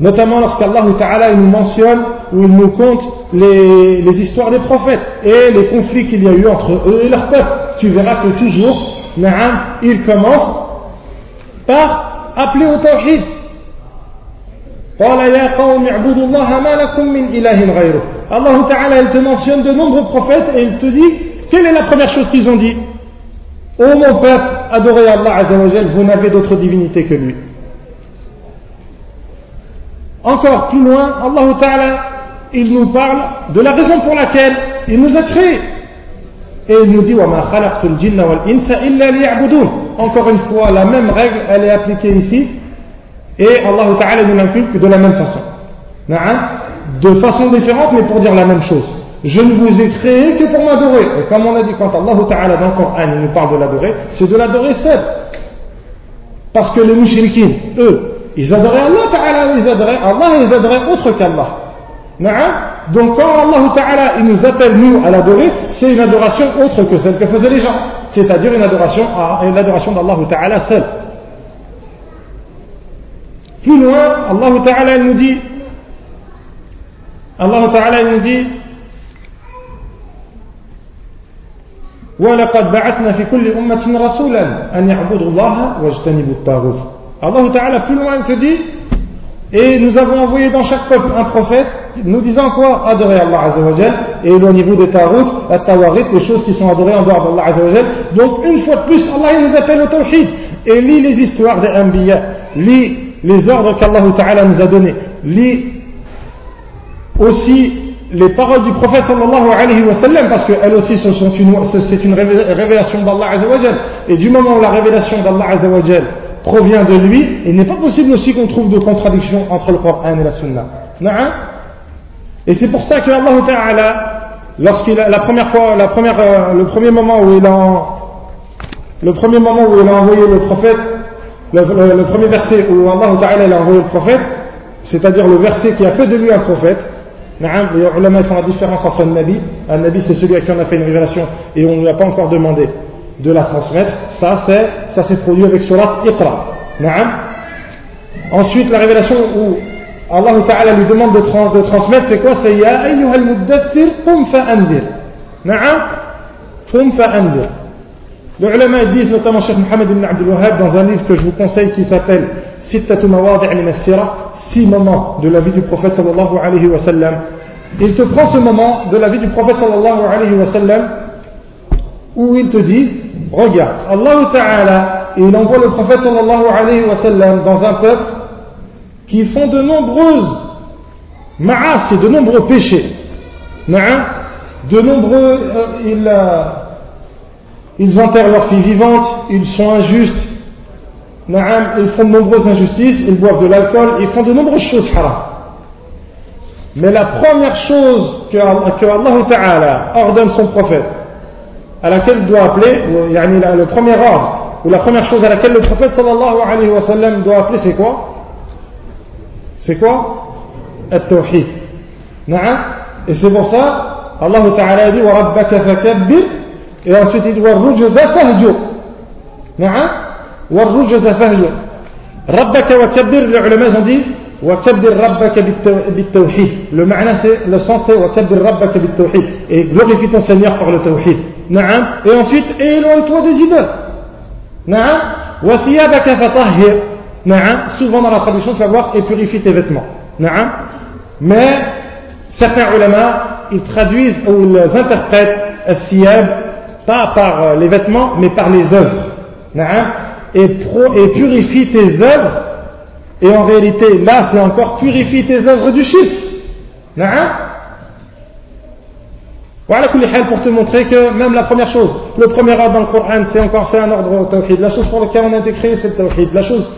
notamment lorsqu'Allah Ta'ala nous mentionne ou il nous compte les, histoires des prophètes et les conflits qu'il y a eu entre eux et leur peuple. Tu verras que toujours, Na'am, il commence par appeler au tawhid. Allah Ta'ala, il te mentionne de nombreux prophètes et il te dit, quelle est la première chose qu'ils ont dit? Ô mon peuple, adorez Allah Azzawajal, vous n'avez d'autre divinité que lui. Encore plus loin, Allah Ta'ala, il nous parle de la raison pour laquelle il nous a créés. Et il nous dit Encore une fois, la même règle, elle est appliquée ici. Et Allah Ta'ala nous l'inculque de la même façon. De façon différente, mais pour dire la même chose. Je ne vous ai créé que pour m'adorer. Et comme on a dit, quand Allah Ta'ala dans le Coran nous parle de l'adorer, c'est de l'adorer seul. Parce que les mouchriquins, eux, ils adoraient Allah Ta'ala, ils adoraient Allah ils adoraient autre qu'Allah. Donc quand Allah Ta'ala il nous appelle nous à l'adorer, c'est une adoration autre que celle que faisaient les gens. C'est-à-dire une adoration à une adoration d'Allah Ta'ala seul. Plus loin, Allah Ta'ala nous dit Allah Ta'ala nous dit ولقد بعثنا في كل أمة رسولا أن يعبدوا الله واجتنبوا الطاغوت Allah Ta'ala plus loin il te dit et nous avons envoyé dans chaque peuple un prophète nous disant quoi Adorer Allah Azzawajal et éloignez-vous des tarout, les choses qui sont adorées en dehors d'Allah Azzawajal. Donc une fois de plus, Allah nous appelle au tawhid et lit les histoires des Anbiya, lit les ordres qu'Allah Ta'ala nous a donnés, lit aussi les paroles du prophète sallallahu alayhi wa sallam, parce qu'elles aussi c'est une révélation d'Allah Azzawajal. Et du moment où la révélation d'Allah Azzawajal provient de lui, il n'est pas possible aussi qu'on trouve de contradiction entre le Coran et la Sunna. Et c'est pour ça que Allah Ta'ala, lorsqu'il la première fois, la première, euh, le premier moment où il a, le premier moment où il a envoyé le prophète, le, premier verset où Allah Ta'ala a envoyé le prophète, c'est-à-dire le verset qui a fait de lui un prophète, les ulama font la différence entre un nabi, un nabi c'est celui à qui on a fait une révélation et on ne lui a pas encore demandé de la transmettre, ça c'est, ça s'est produit avec surat Iqra. Ensuite la révélation où Allah Ta'ala lui demande de, trans, de transmettre, c'est quoi? C'est Ya ayyuhal muddathir, qum fa'andir. Na'am Qum fa'andir. Les ulama disent, notamment Cheikh Mohammed ibn Abdul Wahhab, dans un livre que je vous conseille qui s'appelle Sittatu as-Sira, six moments de la vie du prophète sallallahu alayhi wa sallam. Il te prend ce moment de la vie du prophète sallallahu alayhi wa sallam où il te dit, regarde, Allah Ta'ala, il envoie le prophète sallallahu alayhi wa sallam dans un peuple qui font de nombreuses ma'as, de nombreux péchés. De nombreux, euh, ils, euh, ils enterrent leurs filles vivantes, ils sont injustes, ils font de nombreuses injustices, ils boivent de l'alcool, ils font de nombreuses choses haram. Mais la première chose que, que Allah Ta'ala ordonne son prophète, à laquelle il doit appeler, le premier ordre, ou la première chose à laquelle le prophète sallallahu alayhi wa sallam doit appeler, c'est quoi c'est quoi At-Tawhid. Et c'est pour ça, Allah Ta'ala dit وَرَبَّكَ فَكَبِّرْ Et ensuite il dit وَالرُّجَزَ فَهْجُرْ نعم والرجز فهجر ربك وكبر les ulama ont dit وكبر ربك بالتوحيد le معنى c'est le sens c'est وكبر ربك بالتوحيد et glorifie ton Seigneur par le tawhid نعم et ensuite, éloigne-toi des idoles. Souvent dans la traduction, tu vas voir et purifie tes vêtements. Mais certains ulama, ils traduisent ou ils interprètent siyab pas par euh, les vêtements, mais par les œuvres. Et, et purifie tes œuvres. Et en réalité, là, c'est encore purifie tes œuvres du chiffre. Voilà pour te montrer que même la première chose, le premier ordre dans le Coran, c'est encore c'est un ordre tawhid. La chose pour laquelle on a été créé, c'est le tawhid. La chose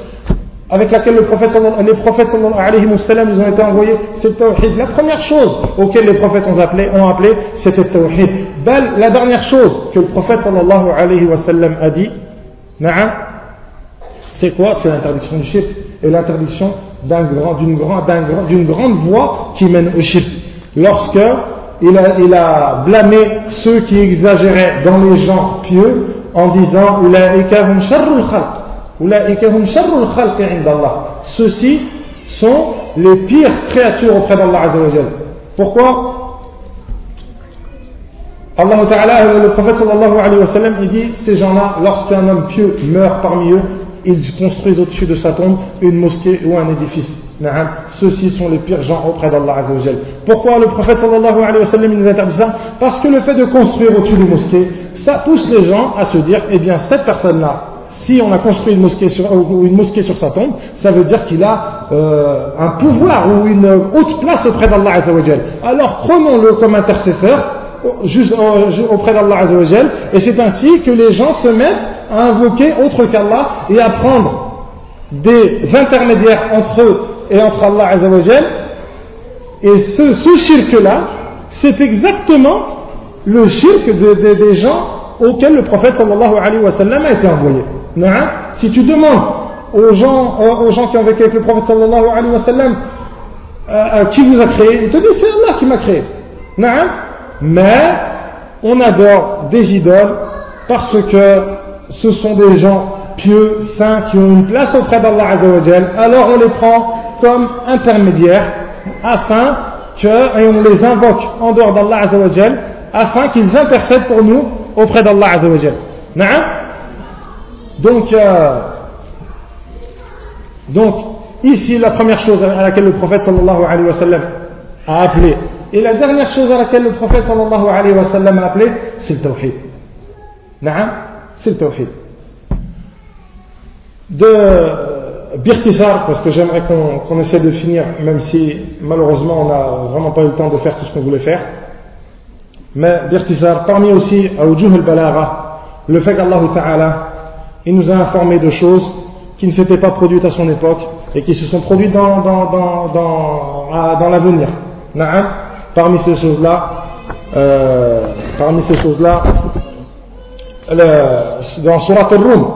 avec laquelle le prophète, les prophètes ils ont été envoyés, c'est le tawhid. La première chose auquel les prophètes ont appelé, ont appelé c'était le tawhid. La dernière chose que le prophète alayhi a dit, c'est quoi? C'est l'interdiction du shirk et l'interdiction d'une grand, grande voie qui mène au shirk. Lorsque il a, blâmé ceux qui exagéraient dans les gens pieux en disant hum khalq ceux-ci sont les pires créatures auprès d'Allah Azzawajal. Pourquoi? Allah Ta'ala, le prophète sallallahu alayhi wa sallam, il dit, ces gens-là, lorsqu'un homme pieux meurt parmi eux, ils construisent au-dessus de sa tombe une mosquée ou un édifice. Ceux-ci sont les pires gens auprès d'Allah Azzawajal. Pourquoi le prophète sallallahu alayhi wa sallam nous interdit ça? Parce que le fait de construire au-dessus d'une mosquée, ça pousse les gens à se dire, eh bien cette personne-là, si on a construit une mosquée sur, une mosquée sur sa tombe, ça veut dire qu'il a euh, un pouvoir ou une haute place auprès d'Allah Azzawajal. Alors prenons-le comme intercesseur auprès d'Allah Azzawajal et c'est ainsi que les gens se mettent à invoquer autre qu'Allah et à prendre des intermédiaires entre eux et entre Allah Azzawajal et ce, ce shirk-là, c'est exactement le shirk des gens auxquels le prophète sallallahu a été envoyé. Si tu demandes aux gens, aux gens qui ont vécu avec le prophète sallallahu alayhi wa euh, euh, qui vous a créé, ils te disent c'est Allah qui m'a créé. Mais on adore des idoles parce que ce sont des gens pieux, saints, qui ont une place auprès d'Allah Azzawajal. Alors on les prend comme intermédiaires afin que, et on les invoque en dehors d'Allah Azzawajal afin qu'ils intercèdent pour nous auprès d'Allah Azzawajal. Donc, euh, donc, ici, la première chose à laquelle le prophète sallallahu alayhi wa sallam a appelé, et la dernière chose à laquelle le prophète sallallahu alayhi wa sallam a appelé, c'est le tawhid. C'est le tawhid. De Birtisar, parce que j'aimerais qu'on essaie de finir, même si malheureusement on n'a vraiment pas eu le temps de faire tout ce qu'on voulait faire. Mais Birtisar, parmi aussi, Aoujuh al-Balagha, le fait qu'Allah Ta'ala, il nous a informé de choses qui ne s'étaient pas produites à son époque et qui se sont produites dans, dans, dans, dans, dans l'avenir. Parmi ces choses-là, euh, parmi ces choses-là, dans Surat al-Rum,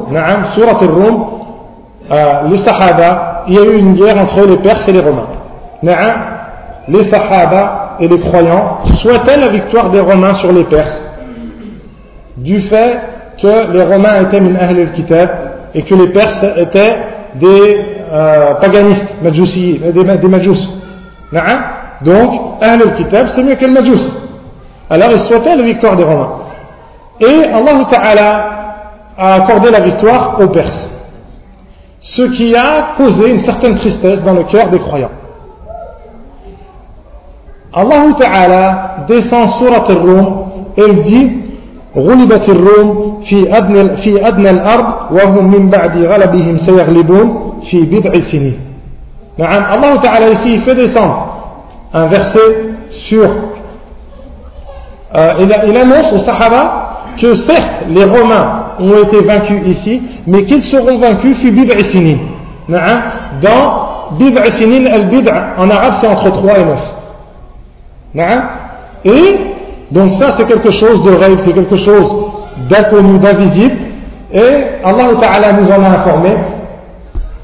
Surat al-Rum, euh, les Sahaba, il y a eu une guerre entre les Perses et les Romains. Les Sahaba et les croyants souhaitaient la victoire des Romains sur les Perses du fait que les Romains étaient min ahl al-kitab et que les Perses étaient des euh, paganistes, des, des majus. Donc, ahl al-kitab, c'est mieux que le majus. Alors, ils souhaitaient la victoire des Romains. Et Allah Ta'ala a accordé la victoire aux Perses Ce qui a causé une certaine tristesse dans le cœur des croyants. Allah Ta'ala descend surat al-Rum et il dit غلبت الروم في أدنى, في أدنى الأرض وهم من بعد غلبهم سيغلبون في بضع سنين نعم الله تعالى ici fait descendre un verset sur euh, il, il annonce aux Sahaba que certes les Romains ont été vaincus ici, mais qu'ils seront vaincus fi bid'a sinin. Dans bid'a sinin, en arabe c'est entre 3 et 9. Et donc ça c'est quelque chose de rêve, c'est quelque chose d'inconnu, d'invisible, et Allah Ta'ala nous en a informé.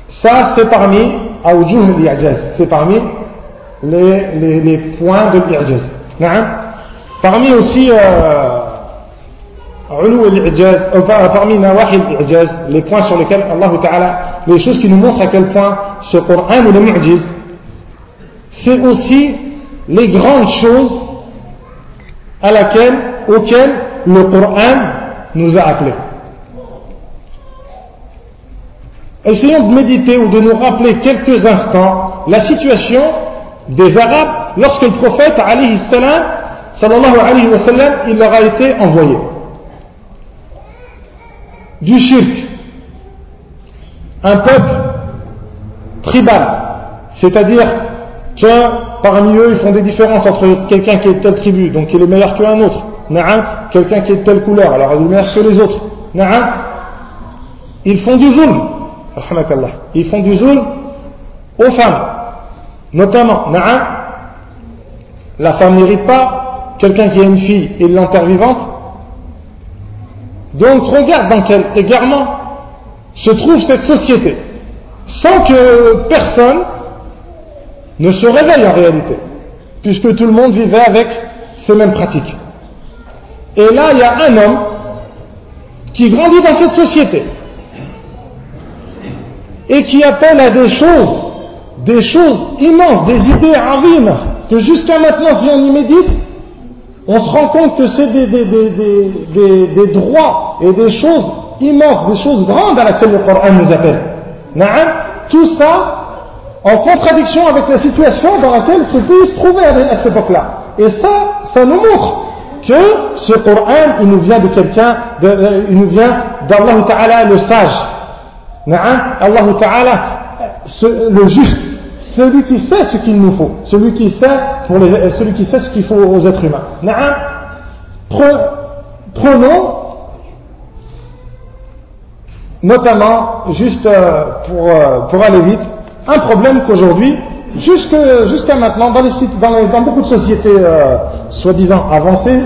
Ça c'est parmi c'est parmi les, les, les, points de l'Ijaz. Parmi aussi. Euh, euh parmi les points sur lesquels Allah Ta'ala, les choses qui nous montrent à quel point ce Coran est le mu'jiz, c'est aussi les grandes choses à laquelle, auquel le Coran nous a appelés. Essayons de méditer ou de nous rappeler quelques instants la situation des Arabes lorsque le prophète alayhi salam, sallallahu alayhi wa sallam, il leur a été envoyé. Du shirk, un peuple tribal, c'est-à-dire que parmi eux, ils font des différences entre quelqu'un qui est de telle tribu, donc qui est meilleur qu'un autre, quelqu'un qui est de telle couleur, alors il est meilleur que les autres. Ils font du zulm, ils font du zulm aux femmes, notamment. La femme n'hérite pas, quelqu'un qui a une fille et l'enterre vivante. Donc regarde dans quel égarement se trouve cette société, sans que personne ne se réveille en réalité, puisque tout le monde vivait avec ces mêmes pratiques. Et là, il y a un homme qui grandit dans cette société et qui appelle à des choses, des choses immenses, des idées avimes, que jusqu'à maintenant, si on y médite, on se rend compte que c'est des, droits et des choses immenses, des choses grandes à laquelle le Coran nous appelle. Tout ça, en contradiction avec la situation dans laquelle ce pays se trouvait à cette époque-là. Et ça, ça nous montre que ce Coran, il nous vient de quelqu'un, il nous vient d'Allah Ta'ala le sage. Allah Ta'ala, le juste, celui qui sait ce qu'il nous faut, celui qui sait, celui qui sait ce qu'il faut aux êtres humains. Prenons notamment, juste euh, pour, euh, pour aller vite, un problème qu'aujourd'hui jusqu'à maintenant, dans, dans, beaucoup de sociétés euh, soi-disant avancées,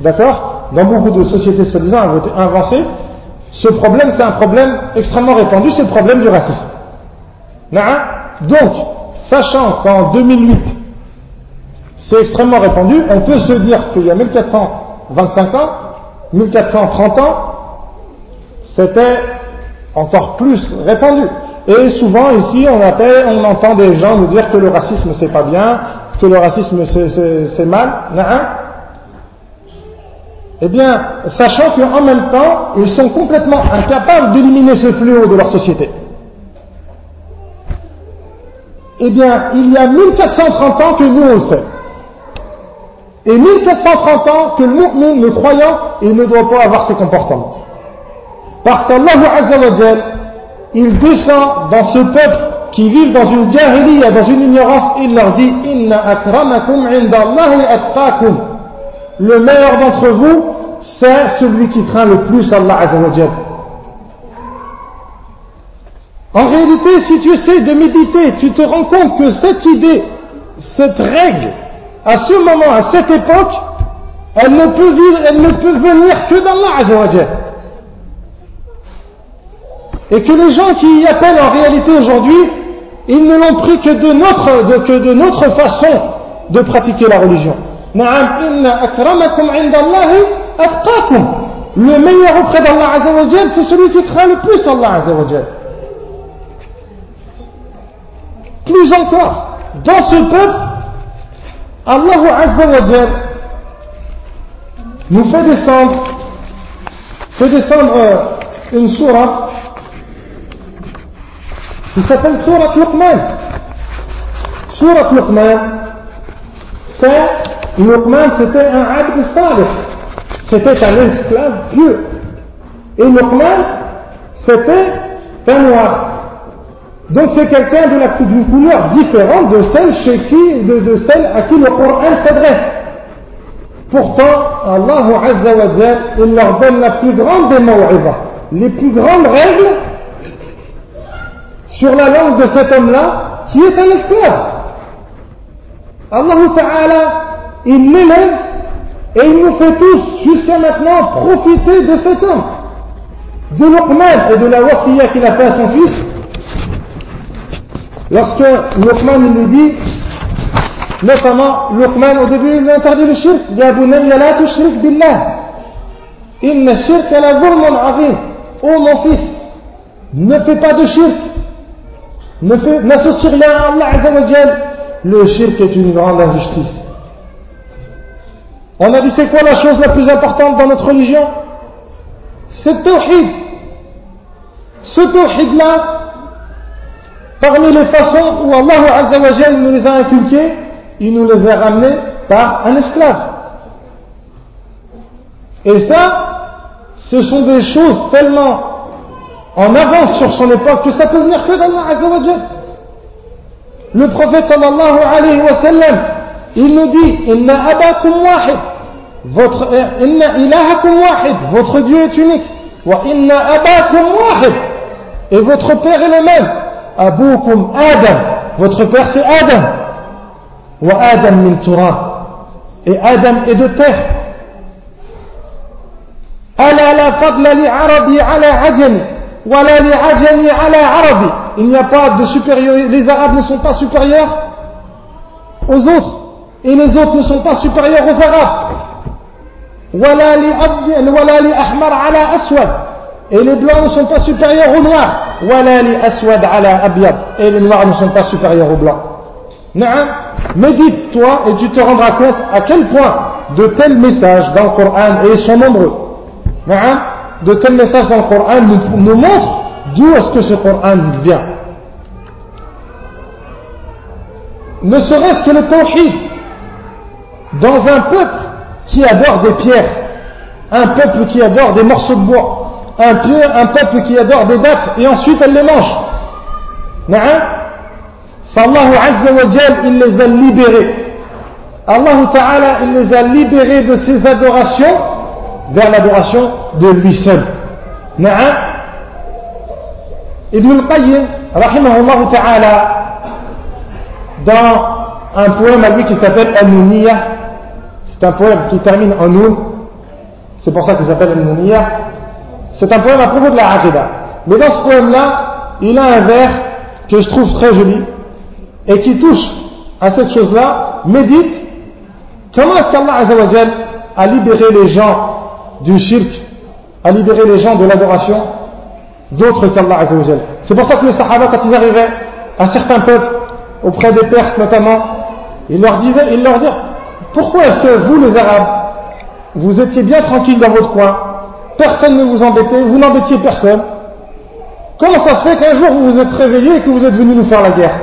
d'accord? Dans beaucoup de sociétés soi-disant avancées, ce problème, c'est un problème extrêmement répandu, c'est le problème du racisme. Donc, sachant qu'en 2008, c'est extrêmement répandu, on peut se dire qu'il y a 1425 ans, 1430 ans, c'était encore plus répandu. Et souvent ici, on entend des gens nous dire que le racisme c'est pas bien, que le racisme c'est mal. Eh bien, sachant qu'en même temps, ils sont complètement incapables d'éliminer ce fléau de leur société. Eh bien, il y a 1430 ans que nous on le sait. Et 1430 ans que le mu'min, le croyant, il ne doit pas avoir ces comportements. Parce qu'Allah il descend dans ce peuple qui vit dans une jahiliya, dans une ignorance, il leur dit Inna akramakum indallahi. Le meilleur d'entre vous, c'est celui qui craint le plus Allah Azzawajal. En réalité, si tu essaies de méditer, tu te rends compte que cette idée, cette règle, à ce moment, à cette époque, elle ne peut, vivre, elle ne peut venir que d'Allah. Et que les gens qui y appellent en réalité aujourd'hui, ils ne l'ont pris que de notre, de, façon de pratiquer la religion. Le meilleur auprès d'Allah Azzawajal, c'est celui qui craint le plus Allah. Plus encore, dans ce peuple, Allah nous fait descendre, fait descendre euh, une sourate qui s'appelle Surat Luqman. Surat Luqman, c'est Luqman c'était un abd salih, c'était un esclave pieux. Et Luqman, c'était un noir. Donc c'est quelqu'un d'une couleur différente de celle chez qui, de, celle à qui le Coran s'adresse. Pourtant, Allah Azza wa il leur donne la plus grande des les plus grandes règles sur la langue de cet homme-là qui est un esclave. Allah Ta'ala, il l'élève et il nous fait tous jusqu'à maintenant profiter de cet homme, de Luqman et de la wasiya qu'il a fait à son fils. Lorsque Luqman lui dit, notamment Luqman au début il interdit le shirk, il dit Bunayya la tushrik billah, inna shirk la zulmun azim. Oh mon fils, ne fais pas de shirk, N'associe rien à Allah Azzawajal. Le shirk est une grande injustice. On a dit c'est quoi la chose la plus importante dans notre religion? C'est le tawhid. Ce tawhid-là, parmi les façons où Allah nous les a inculqués, il nous les a ramenés par un esclave. Et ça, ce sont des choses tellement en avance sur son époque que ça peut venir que d'Allah Azzawajal. Le prophète sallallahu alayhi wa sallam, il nous dit Inna abakum wahid, votre, euh, inna votre Dieu est unique. Wa inna abakum et votre père est le même. Aboukum Adam, votre père c'est Adam. Wa Adam turab, et Adam est de terre. Ala la fadla li arabi ala ajami. Il n'y a pas de supériorité. Les Arabes ne sont pas supérieurs aux autres. Et les autres ne sont pas supérieurs aux Arabes. Et les blancs ne sont pas supérieurs aux noirs. Et les noirs ne sont pas supérieurs aux blancs. Médite-toi et tu te rendras compte à quel point de tels messages dans le Coran, et ils sont nombreux, de tels messages dans le Coran nous, montrent d'où est-ce que ce Coran vient. Ne serait-ce que le tawhid dans un peuple qui adore des pierres, un peuple qui adore des morceaux de bois, un, peuple qui adore des dates et ensuite elle les mange. Allah Azza il les a libérés. Allah Ta'ala, il les a libérés de ces adorations vers l'adoration de lui seul. Ibn al-Qayyim, rahimahullah ta'ala, dans un poème à lui qui s'appelle al C'est un poème qui termine en Noun. C'est pour ça qu'il s'appelle al C'est un poème à propos de la Aqidah. Mais dans ce poème-là, il a un vers que je trouve très joli et qui touche à cette chose-là. Médite comment est-ce qu'Allah a libéré les gens du shirk, a libéré les gens de l'adoration d'autres qu'Allah. C'est pour ça que les Sahaba, quand ils arrivaient à certains peuples, auprès des Perses notamment, ils leur disaient, ils leur disaient, pourquoi est-ce que vous les Arabes, vous étiez bien tranquilles dans votre coin, personne ne vous embêtait, vous n'embêtiez personne, comment ça se fait qu'un jour vous vous êtes réveillés et que vous êtes venus nous faire la guerre?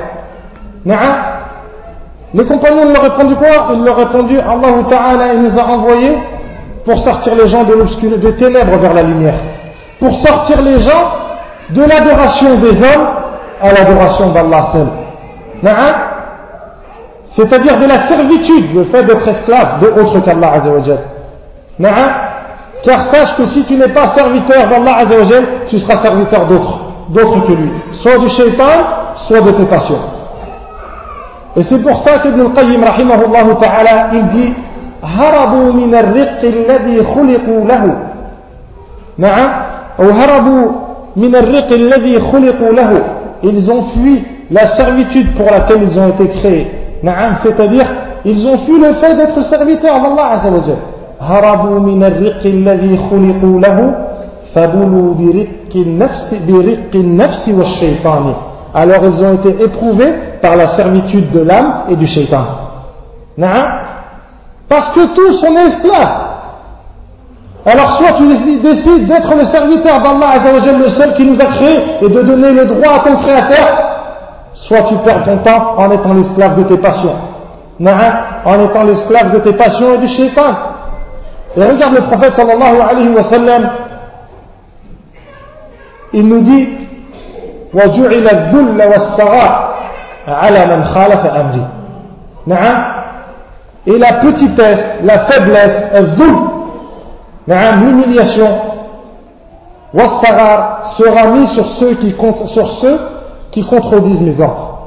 Les compagnons leur répondu quoi? Ils leur répondu, Allah Ta'ala, nous a envoyés pour sortir les gens de l'obscurité, des ténèbres vers la lumière, pour sortir les gens de l'adoration des hommes à l'adoration d'Allah seul. C'est-à-dire de la servitude, le fait d'être esclave de autre qu'Allah Azzawajal. Car sache que si tu n'es pas serviteur d'Allah Azzawajal, tu seras serviteur d'autres, d'autres que lui. Soit du shaitan, soit de tes passions. Et c'est pour ça que Ibn Qayyim, rahimahullah ta'ala, il dit هربوا من الرق الذي خلقوا له نعم أو هربوا من الرق الذي خلقوا له ils ont fui la servitude pour laquelle ils ont été créés c'est-à-dire ils ont fui le fait d'être serviteurs d'Allah Azza wa Jal هربوا من الرق الذي خلقوا له فبلوا برق النفس برق النفس والشيطان alors ils ont été éprouvés par la servitude de l'âme et du shaitan نعم Parce que tous sont esclaves. Alors soit tu décides d'être le serviteur d'Allah le seul qui nous a créés et de donner le droit à ton créateur, soit tu perds ton temps en étant l'esclave de tes passions. En étant l'esclave de tes passions et du shaitan. Et regarde le prophète sallallahu alayhi wa sallam, il nous dit وجعل الذل والصغار على من خالف أمري نعم et la petitesse, la faiblesse, l'humiliation, sera mis sur ceux qui, sur ceux qui contredisent mes ordres.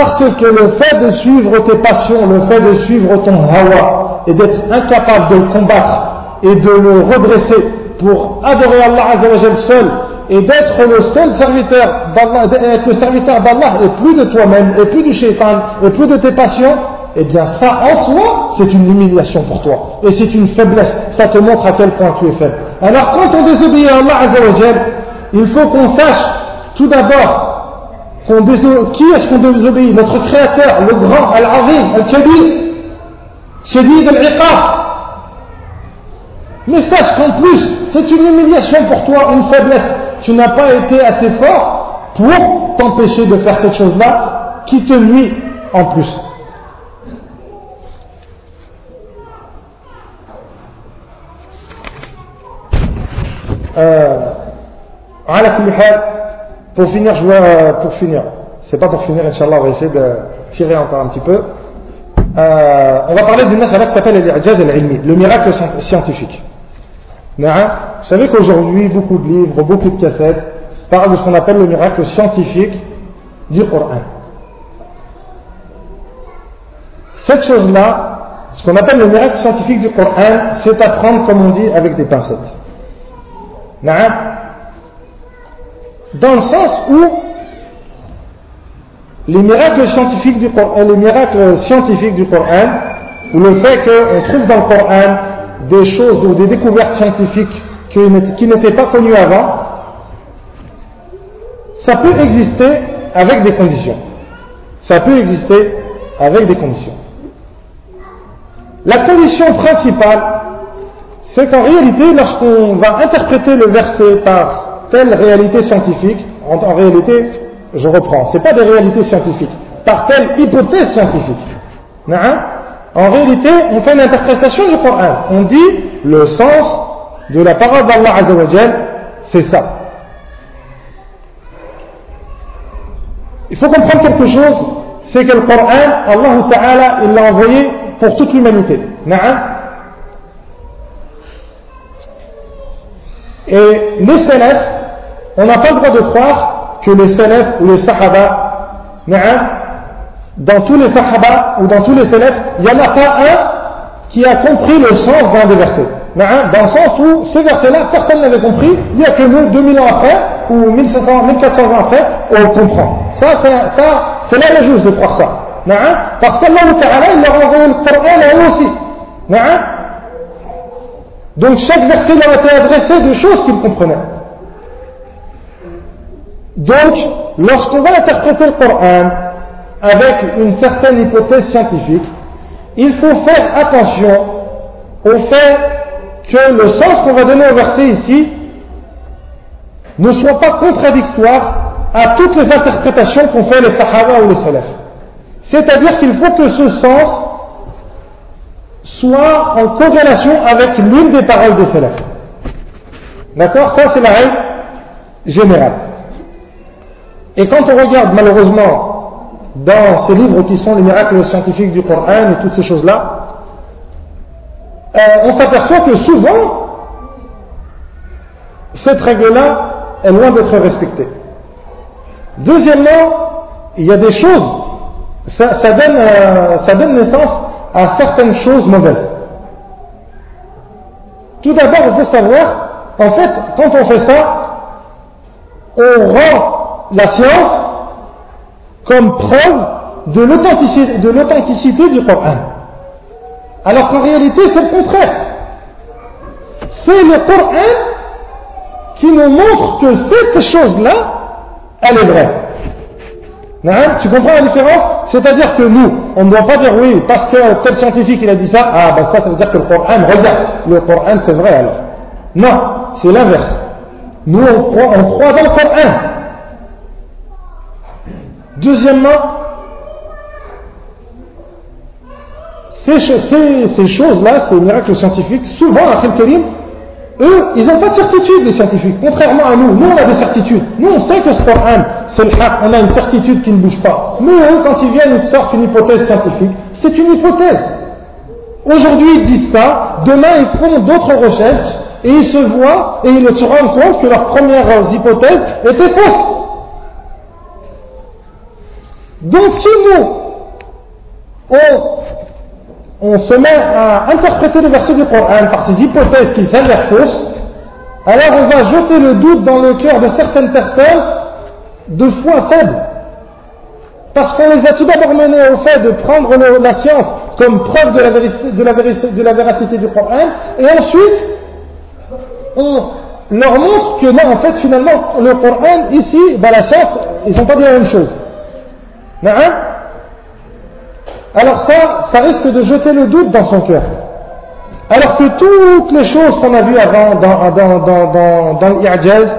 Parce que le fait de suivre tes passions, le fait de suivre ton hawa et d'être incapable de le combattre et de le redresser pour adorer Allah seul et d'être le seul serviteur d'Allah, d'être et plus de toi-même, et plus du shaitan, et plus de tes passions, eh bien ça en soi, c'est une humiliation pour toi. Et c'est une faiblesse. Ça te montre à quel point tu es faible. Alors quand on désobéit à Allah il faut qu'on sache tout d'abord qui est-ce qu'on désobéit? Notre Créateur, le grand, Al-Azim, Al-Kabir, Shadid Al-Iqab. Mais sache qu'en plus, c'est une humiliation pour toi, une faiblesse tu n'as pas été assez fort pour t'empêcher de faire cette chose-là qui te nuit en plus. Euh, pour finir, je vois, pour finir, c'est pas pour finir, Inch'Allah, on va essayer de tirer encore un petit peu. Euh, on va parler d'une masala qui s'appelle le miracle scientifique. Vous savez qu'aujourd'hui, beaucoup de livres, beaucoup de cassettes parlent de ce qu'on appelle le miracle scientifique du Coran. Cette chose-là, ce qu'on appelle le miracle scientifique du Coran, c'est à prendre, comme on dit, avec des pincettes. Dans le sens où les miracles scientifiques du Coran, les miracles scientifiques du ou le fait qu'on trouve dans le Coran des choses ou des découvertes scientifiques qui n'étaient pas connues avant, ça peut exister avec des conditions. Ça peut exister avec des conditions. La condition principale, c'est qu'en réalité, lorsqu'on va interpréter le verset par telle réalité scientifique, en, réalité, je reprends, ce n'est pas des réalités scientifiques, par telle hypothèse scientifique. En réalité, on fait une interprétation du Coran. On dit le sens de la parole d'Allah Azzawajal, c'est ça. Il faut comprendre quelque chose, c'est que le Coran, Allah Ta'ala, il l'a envoyé pour toute l'humanité. Et les salafs, on n'a pas le droit de croire que les salafs ou les sahaba, dans tous les sahaba ou dans tous les salafs, il n'y en a pas un qui a compris le sens d'un des versets. Dans le sens où ce verset-là, personne n'avait compris, il n'y a que nous, 2000 ans après, ou 1500, 1400 ans après, on le comprend. Ça, c'est là la juste de croire ça. Parce qu'Allah Ta'ala, il leur a envoyé le Coran à eux aussi. Donc chaque verset leur été adressé de choses qu'ils comprenaient. Donc, lorsqu'on va interpréter le Coran avec une certaine hypothèse scientifique, il faut faire attention au fait que le sens qu'on va donner au verset ici ne soit pas contradictoire à toutes les interprétations qu'ont fait les Sahaba ou les Salaf. C'est-à-dire qu'il faut que ce sens soit en corrélation avec l'une des paroles des Salaf. D'accord? Ça, c'est la règle générale. Et quand on regarde malheureusement dans ces livres qui sont les miracles scientifiques du Coran et toutes ces choses-là, euh, on s'aperçoit que souvent, cette règle-là est loin d'être respectée. Deuxièmement, il y a des choses, ça, donne, euh, ça donne naissance à certaines choses mauvaises. Tout d'abord, il faut savoir, en fait, quand on fait ça, on rend la science comme preuve de l'authenticité du Coran. Alors qu'en réalité, c'est le contraire. C'est le Coran qui nous montre que cette chose-là, elle est vraie. Tu comprends la différence? C'est-à-dire que nous, on ne doit pas dire oui, parce que tel scientifique il a dit ça, ah ben ça, ça veut dire que le Coran, regarde, le Coran c'est vrai alors. Non, c'est l'inverse. Nous, on croit, on croit dans le Coran. Deuxièmement, ces, choses-là, ces miracles scientifiques, souvent, à Karim, eux, ils n'ont pas de certitude, les scientifiques, contrairement à nous. Nous, on a des certitudes. Nous, on sait que ce Coran, c'est le haq, on a une certitude qui ne bouge pas. Mais eux, quand ils viennent, ils sortent une hypothèse scientifique. C'est une hypothèse. Aujourd'hui, ils disent ça, demain, ils font d'autres recherches, et ils se voient, et ils se rendent compte que leurs premières hypothèses étaient fausses. Donc si nous, on, se met à interpréter le verset du Coran par ces hypothèses qui s'avèrent fausses, alors on va jeter le doute dans le cœur de certaines personnes de foi faible. Parce qu'on les a tout d'abord menés au fait de prendre la science comme preuve de la, véracité, de la, du Coran, et ensuite on leur montre que non, en fait, finalement, le Coran, ici, ben, la science, ils ne sont pas dit la même chose. Alors ça, ça risque de jeter le doute dans son cœur. Alors que toutes les choses qu'on a vues avant dans, dans, dans, dans, l'I'jaz,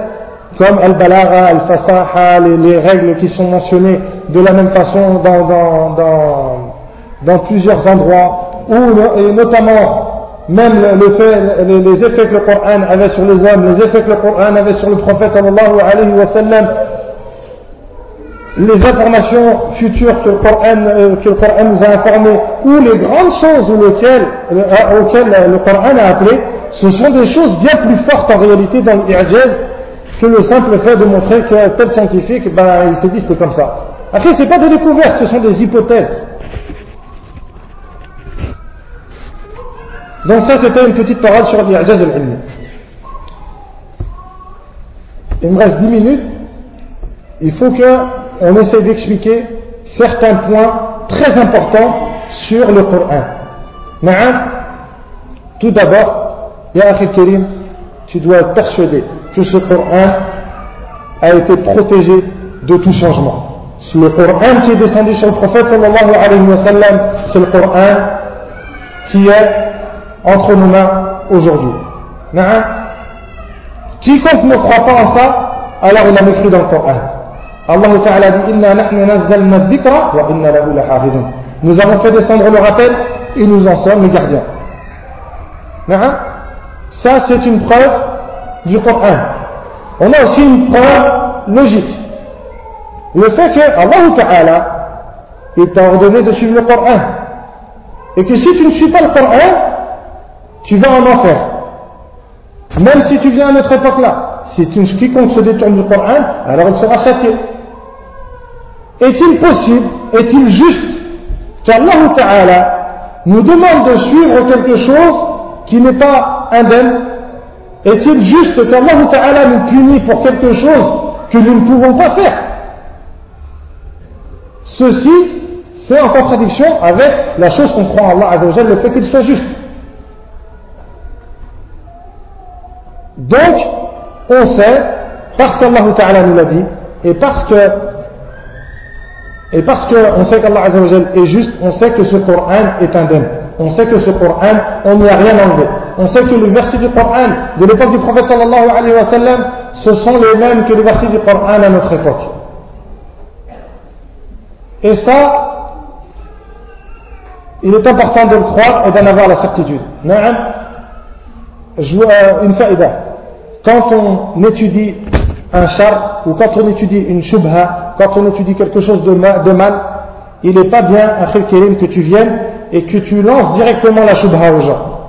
comme Al-Balagha, Al-Fasaha, les, règles qui sont mentionnées de la même façon dans, dans, dans, dans plusieurs endroits, ou notamment même le fait, les, les, effets que le Coran avait sur les hommes, les effets que le Coran avait sur le prophète sallallahu alayhi wa sallam, les informations futures que le Coran, euh, que le Coran nous a informées, ou les grandes choses auxquelles, euh, auxquelles le Coran a appelé, ce sont des choses bien plus fortes en réalité dans l'I'jaz que le simple fait de montrer que tel scientifique, ben, il s'est dit c'était comme ça. Après, ce pas des découvertes, ce sont des hypothèses. Donc ça, c'était une petite parole sur l'I'jaz al-Ilmi. Il me reste 10 minutes. Il faut que on essaie d'expliquer certains points très importants sur le Coran. Tout d'abord, Ya Karim, tu dois être persuadé que ce Coran a été protégé de tout changement. Le Coran qui est descendu sur le prophète sallallahu c'est le Coran qui est entre nos mains aujourd'hui. Quiconque ne croit pas en ça, alors il a mécrit dans le Coran. Allah Ta'ala dit Inna nahnu nazzalna dhikra wa inna lahu lahafidun. Nous avons fait descendre le rappel et nous en sommes les gardiens. Ça, c'est une preuve du Coran. On a aussi une preuve logique. Le fait que Allah Ta'ala t'a ordonné de suivre le Coran. Et que si tu ne suis pas le Coran, tu vas en enfer. Même si tu viens à notre époque-là. si quiconque se détourne du Coran, alors il sera châtié. Est-il possible, est-il juste qu'Allah Ta'ala nous demande de suivre quelque chose qui n'est pas indemne? Est-il juste qu'Allah Ta'ala nous punit pour quelque chose que nous ne pouvons pas faire? Ceci, c'est en contradiction avec la chose qu'on croit en Allah le fait qu'il soit juste. Donc, on sait, parce qu'Allah Ta'ala nous l'a dit, et parce que et parce qu'on sait qu'Allah est juste, on sait que ce Coran est indemne. On sait que ce Coran, on n'y a rien enlevé. On sait que les versets du Coran de l'époque du prophète sallallahu alayhi wa ce sont les mêmes que les versets du Coran à notre époque. Et ça, il est important de le croire et d'en avoir la certitude. Vois une faïda. Quand on étudie un char ou quand on étudie une shubha, quand on étudie quelque chose de mal, il n'est pas bien, un Kérim, que tu viennes et que tu lances directement la shubha aux gens.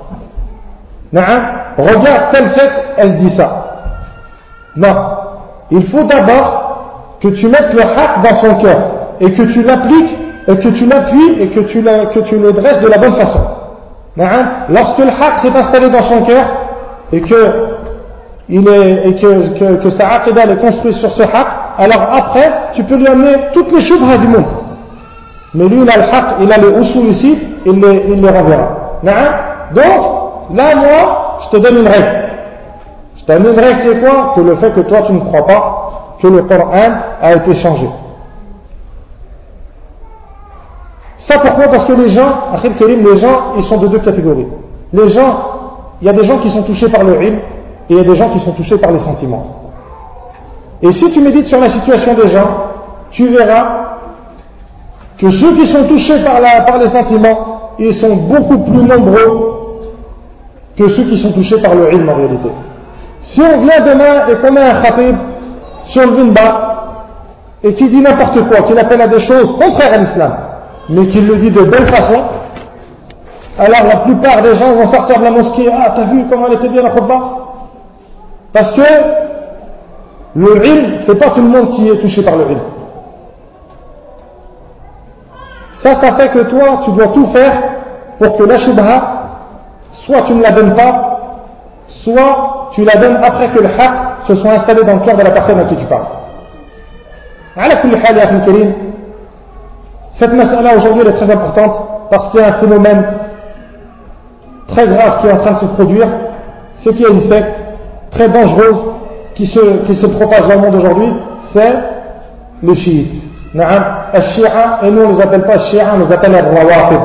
Regarde, tel fait, elle dit ça. Non. Il faut d'abord que tu mettes le haq dans son cœur et que tu l'appliques et que tu l'appuies et que tu, que tu le dresses de la bonne façon. Lorsque le haq s'est installé dans son cœur et que il est, et que, que sa aqidah est construite sur ce haq, alors après, tu peux lui amener toutes les shubhas du monde. Mais lui, il a le haq, il a les usul ici, il les, il les. Donc, là, moi, je te donne une règle. Je te donne une règle, quoi? Que le fait que toi, tu ne crois pas que le Coran a été changé. Ça pourquoi? Parce que les gens, les gens, ils sont de deux catégories. Les gens, il y a des gens qui sont touchés par le ilm, et il y a des gens qui sont touchés par les sentiments. Et si tu médites sur la situation des gens, tu verras que ceux qui sont touchés par, les sentiments, ils sont beaucoup plus nombreux que ceux qui sont touchés par le ilm en réalité. Si on vient demain et qu'on met un khatib sur le vinba et qui dit n'importe quoi, qui appelle à des choses contraires à l'islam, mais qui le dit de belle façon, alors la plupart des gens vont sortir de la mosquée, ah t'as vu comment elle était bien la khutbah? Parce que le ilm, c'est pas tout le monde qui est touché par le ilm. Ça, ça fait que toi, tu dois tout faire pour que la soit tu ne la donnes pas, soit tu la donnes après que le haq se soit installé dans le cœur de la personne à qui tu parles. Cette masala aujourd'hui est très importante parce qu'il y a un phénomène très grave qui est en train de se produire, c'est qu'il y a une secte très dangereuse qui se, qui se propage dans le monde aujourd'hui, c'est le chiite. Naam, shia et nous on ne les appelle pas shia, on les appelle al-rawatib.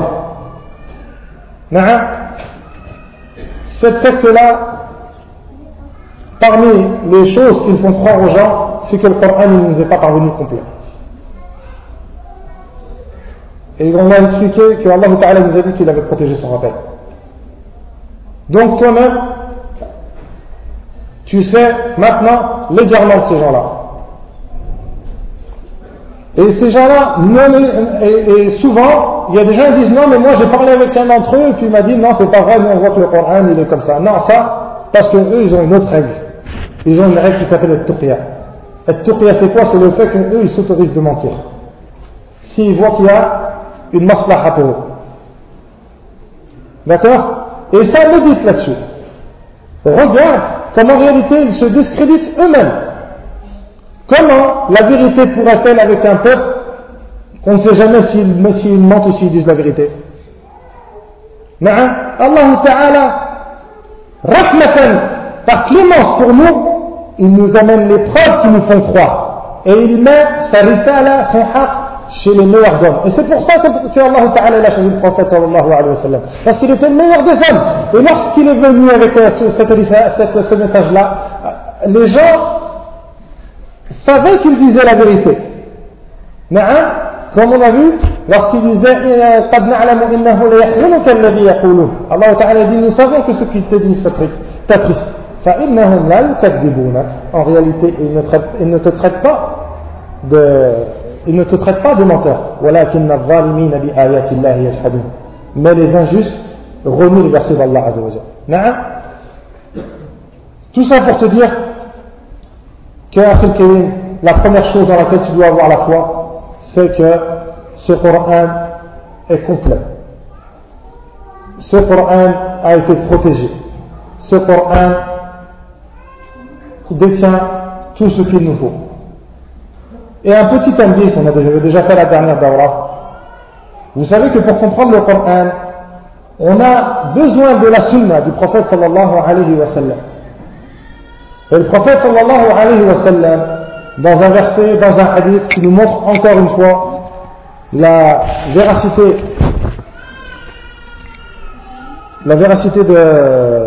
Naam, cette secte-là, parmi les choses qu'ils font croire aux gens, c'est que le Coran ne nous est pas parvenu complet. Et on a expliqué que Allah nous a dit qu'il avait protégé son rappel. Donc toi-même, tu sais maintenant l'égarement de ces gens-là. Et ces gens-là, et, souvent, il y a des gens qui disent non, mais moi j'ai parlé avec un d'entre eux, et puis il m'a dit non, c'est pas vrai, nous on voit que le Coran il est comme ça. Non, ça, parce qu'eux ils ont une autre règle. Ils ont une règle qui s'appelle le tuqya. Le tuqya c'est quoi? C'est le fait qu'eux ils s'autorisent de mentir. S'ils voient qu'il y a une maslaha pour eux. D'accord? Et ça médite là-dessus. Regarde comme en réalité ils se discréditent eux-mêmes. Comment la vérité pourra-t-elle avec un peuple qu'on ne sait jamais s'ils mentent ou s'ils disent la vérité? Allah Ta'ala, rahmatan, par clémence pour nous, il nous amène les preuves qui nous font croire. Et il met sa risala, son haq, chez les meilleurs hommes. Et c'est pour ça que Allah Ta'ala a choisi le prophète sallallahu alayhi wa sallam. Parce qu'il était le meilleur des hommes. Et lorsqu'il est venu avec euh, euh, ce, message-là, euh, les gens savaient qu'il disait la vérité. Mais hein, comme on a vu, lorsqu'il disait Allah Ta'ala dit Nous savons que ce qui te dit, disent t'attristent. En réalité, ils ne, traitent, ils ne te traitent pas de il ne te traite pas de menteur. Mais les injustes renient le verset d'Allah Tout ça pour te dire que la première chose dans laquelle tu dois avoir la foi, c'est que ce Coran est complet. Ce Coran a été protégé. Ce Coran détient tout ce qu'il nous faut. Et un petit indice, on a déjà fait la dernière daura. Vous savez que pour comprendre le Coran, on a besoin de la sunna du prophète sallallahu alayhi wa sallam. Et le prophète sallallahu alayhi wa sallam, dans un verset, dans un hadith, qui nous montre encore une fois la véracité, la véracité de,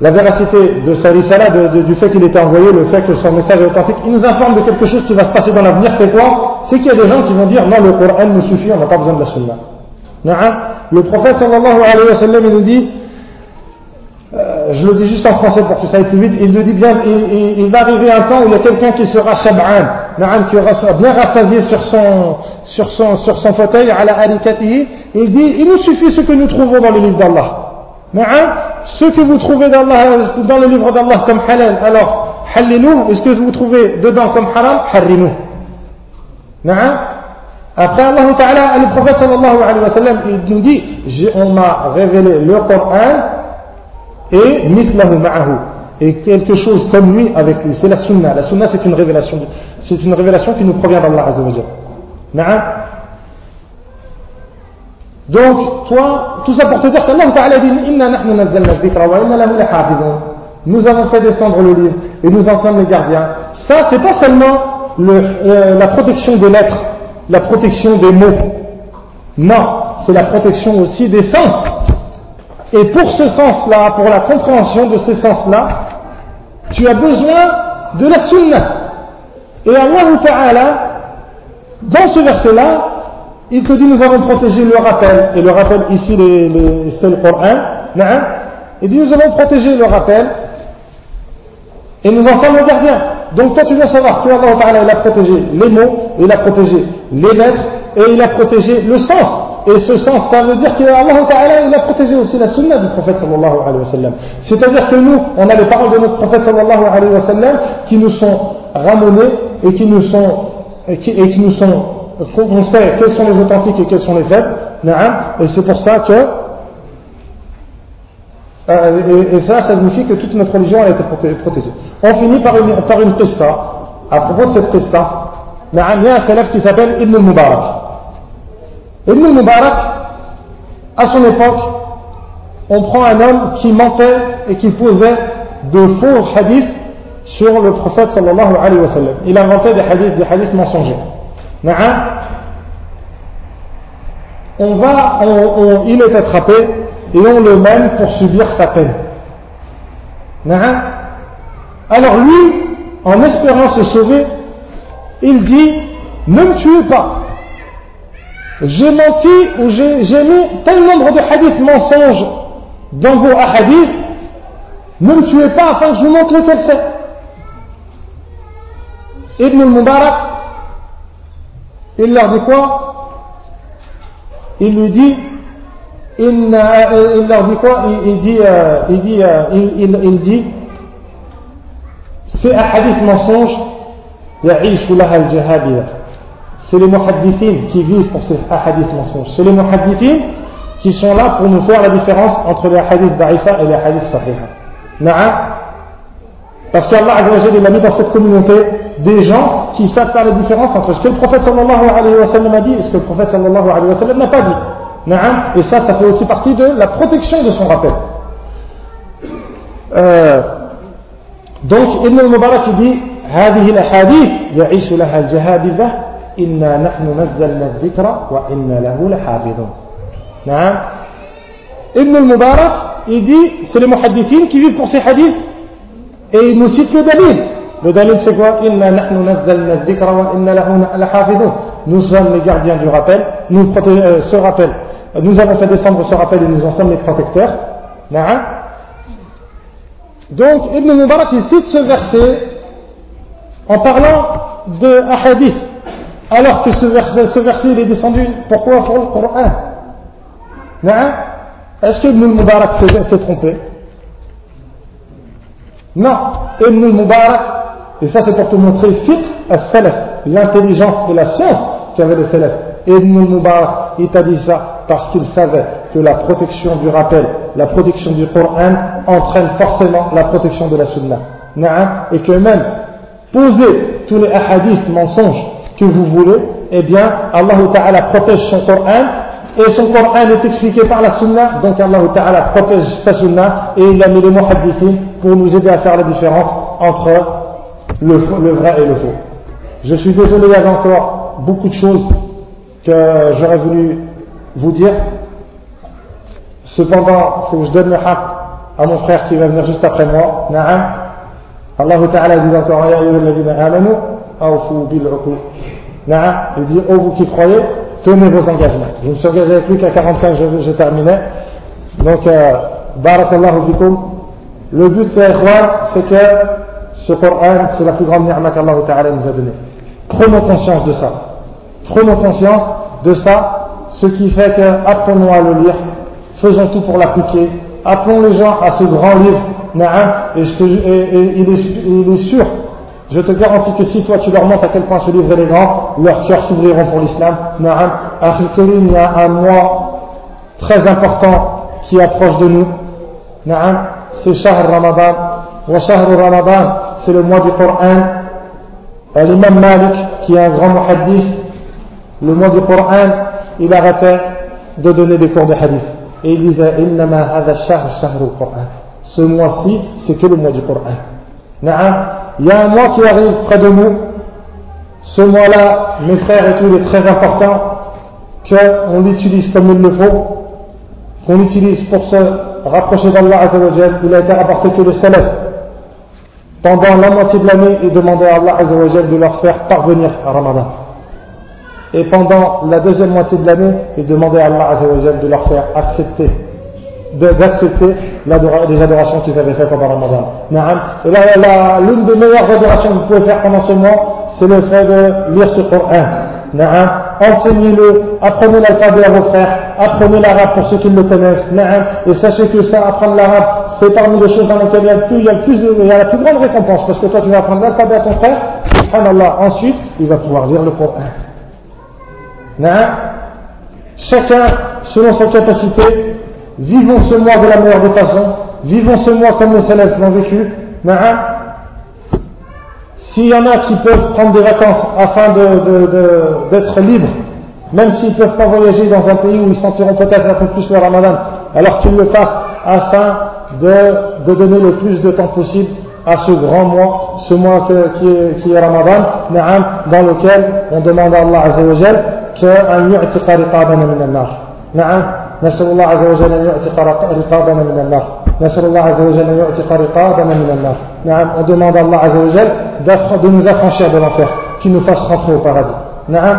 la véracité de sa risala, du fait qu'il était envoyé, le fait que son message est authentique, il nous informe de quelque chose qui va se passer dans l'avenir, c'est quoi? C'est qu'il y a des gens qui vont dire non, le Coran nous suffit, on n'a pas besoin de la sunna. Le prophète sallallahu alayhi wa sallam, il nous dit, euh, je le dis juste en français pour que ça aille plus vite, il nous dit bien, il, va arriver un temps où il y a quelqu'un qui sera shab'an, qui aura bien rassasié sur son, sur son, sur son fauteuil, à la il dit, il nous suffit ce que nous trouvons dans le livre d'Allah. Ce que vous trouvez dans, le livre d'Allah comme halal, alors, halilou, est-ce que vous trouvez dedans comme haram, harrimou. Après Allah Ta'ala, le prophète sallallahu alayhi wa sallam, il nous dit, on m'a révélé le Coran et mislahu ma'ahu. Et quelque chose comme lui avec lui. C'est la sunna. La sunna c'est une révélation. C'est une révélation qui nous provient d'Allah Azza wa Donc, toi, tout ça pour te dire qu'Allah Ta'ala dit. Nous avons fait descendre le livre et nous en sommes les gardiens. Ça, c'est pas seulement le, euh, la protection des lettres la protection des mots. Non, c'est la protection aussi des sens. Et pour ce sens-là, pour la compréhension de ces sens-là, tu as besoin de la sunna. Et Allah Ta'ala, dans ce verset-là, il te dit nous avons protégé le rappel. Et le rappel ici, c'est le Coran. Il dit nous avons protégé le rappel. Et nous en sommes les gardiens. Donc toi tu dois savoir que Allah il a protégé les mots, il a protégé les lettres et il a protégé le sens. Et ce sens, ça veut dire qu'Allah Ta'ala il a protégé aussi la sunna du prophète sallallahu alayhi wa sallam. C'est-à-dire que nous, on a les paroles de notre prophète sallallahu alayhi wa qui nous sont ramenées et qui nous sont, et qui nous sont, on sait quels sont les authentiques et quels sont les faibles. Et c'est pour ça que euh, et, ça, signifie que toute notre religion a été protégée. On finit par une, par À propos de cette pesta, il y a un salaf qui s'appelle Ibn Mubarak. Ibn Mubarak, à son époque, on prend un homme qui mentait et qui posait de faux hadiths sur le prophète sallallahu alayhi wa sallam. Il inventait des hadiths, des hadiths mensongers. On va, il est attrapé et on le mène pour subir sa peine. Alors lui, en espérant se sauver, il dit, ne me tuez pas. J'ai menti ou j'ai mis tel nombre de hadiths mensonges dans vos hadiths, ne me tuez pas afin que je vous montre lequel c'est. Ibn al-Mubarak, il leur dit quoi? Il lui dit, il, leur dit quoi? Il, dit, euh, il dit, euh, il, il, dit un hadith mensonge c'est les muhaddithines qui vivent pour ces hadiths mensonges. C'est les muhaddithines qui sont là pour nous faire la différence entre les hadiths da'ifa et les hadiths sahiha parce qu'Allah a mis dans cette communauté des gens qui savent faire la différence entre ce que le prophète sallallahu alayhi wa sallam a dit et ce que le prophète sallallahu alayhi wa sallam n'a pas dit et ça, ça fait aussi partie de la protection de son rappel. Euh, donc, Ibn al-Mubarak dit هذه الأحاديث يعيش لها الجهابذة إنا نحن نزلنا الذكر وإنا له لحافظون نعم Ibn al-Mubarak il dit c'est les muhaddithines qui vivent pour ces hadiths et il nous cite le Dalil. Le Dalil, c'est quoi? Nous sommes les gardiens du rappel, nous euh, ce rappel. Nous avons fait descendre ce rappel et nous en sommes les protecteurs. Donc, Ibn Mubarak, il cite ce verset en parlant de hadith, alors que ce verset, ce verset il est descendu, pourquoi? Pour le Coran. Est-ce que Ibn Mubarak s'est trompé? Non, Ibn Mubarak Et ça, c'est pour te montrer fiqh al-salaf, l'intelligence et la science qu'avaient les salaf. Ibn Mubarak, il t'a dit ça parce qu'il savait que la protection du rappel, la protection du Coran entraîne forcément la protection de la Sunna. Et que même poser tous les hadiths mensonges que vous voulez, eh bien, Allah Ta'ala protège son Coran et son Coran est expliqué par la Sunna, donc Allah Ta'ala protège sa Sunna et il a mis les muhaddithins pour nous aider à faire la différence entre le, vrai et le faux. Je suis désolé, il y avait encore beaucoup de choses que j'aurais voulu vous dire. Cependant, il faut que je donne le haq à mon frère qui va venir juste après moi. Na'am. Allah Ta'ala dit encore, Ya ayyuhalladhina amanu, bil Na'am. Il dit, oh vous qui croyez, tenez vos engagements. Je me suis engagé avec lui qu'à 45, je, je terminais. Donc, euh, barakallahu fikum. Le but, c'est que ce Coran, c'est la plus grande ni'ma qu'Allah Ta'ala nous a donnée. Prenons conscience de ça. Prenons conscience de ça, ce qui fait que apprenons à le lire, faisons tout pour l'appliquer, appelons les gens à ce grand livre, et, je et, il, est, sûr, je te garantis que si toi tu leur montres à quel point ce livre est grand, leurs cœurs s'ouvriront pour l'islam. il y a un mois très important qui approche de nous. C'est Shahr Ramadan. Wa Shahr Ramadan, c'est le mois du Coran. L'imam Malik, qui est un grand muhaddith, le mois du Coran, il arrêtait de donner des cours de hadith. Et il disait, Ce mois-ci, c'est que le mois du Coran. Il y a un mois qui arrive près de nous. Ce mois-là, mes frères et tout, il est très important qu'on l'utilise comme il le faut, qu'on l'utilise pour se rapprocher d'Allah Il a été rapporté que le salaf, pendant la moitié de l'année, il demandait à Allah de leur faire parvenir à Ramadan. Et pendant la deuxième moitié de l'année, il demandait à Allah de leur faire accepter, d'accepter les adorations qu'ils avaient faites pendant Ramadan. Et l'une des meilleures adorations que vous pouvez faire pendant ce mois, c'est le fait de lire ce Coran. Enseignez-le, apprenez l'alphabet à vos frères, apprenez l'arabe pour ceux qui le connaissent. Et sachez que ça, apprendre l'arabe, c'est parmi les choses dans lesquelles il y a, plus, il y a, plus il y a la plus grande récompense. Parce que toi, tu vas apprendre l'alphabet à ton frère, subhanallah. Ensuite, il va pouvoir lire le Coran. Chacun, selon sa capacité, vivons ce mois de la meilleure des façons, vivons ce mois comme les salafs l'ont vécu. S'il y en a qui peuvent prendre des vacances afin d'être libres, même s'ils ne peuvent pas voyager dans un pays où ils sentiront peut-être un peu plus le ramadan, alors qu'ils le fassent afin de, donner le plus de temps possible à ce grand mois, ce mois qui, est, qui, est, Ramadan, dans lequel on demande à Allah Azza wa Jal رقابنا من النار نعم نسأل الله عز وجل أن يعتق رقابنا من النار نسأل الله عز وجل أن يعتق رقابنا من النار نعم on demande à Allah عز وجل de nous affranchir de l'enfer qu'il nous fasse rentrer au paradis نعم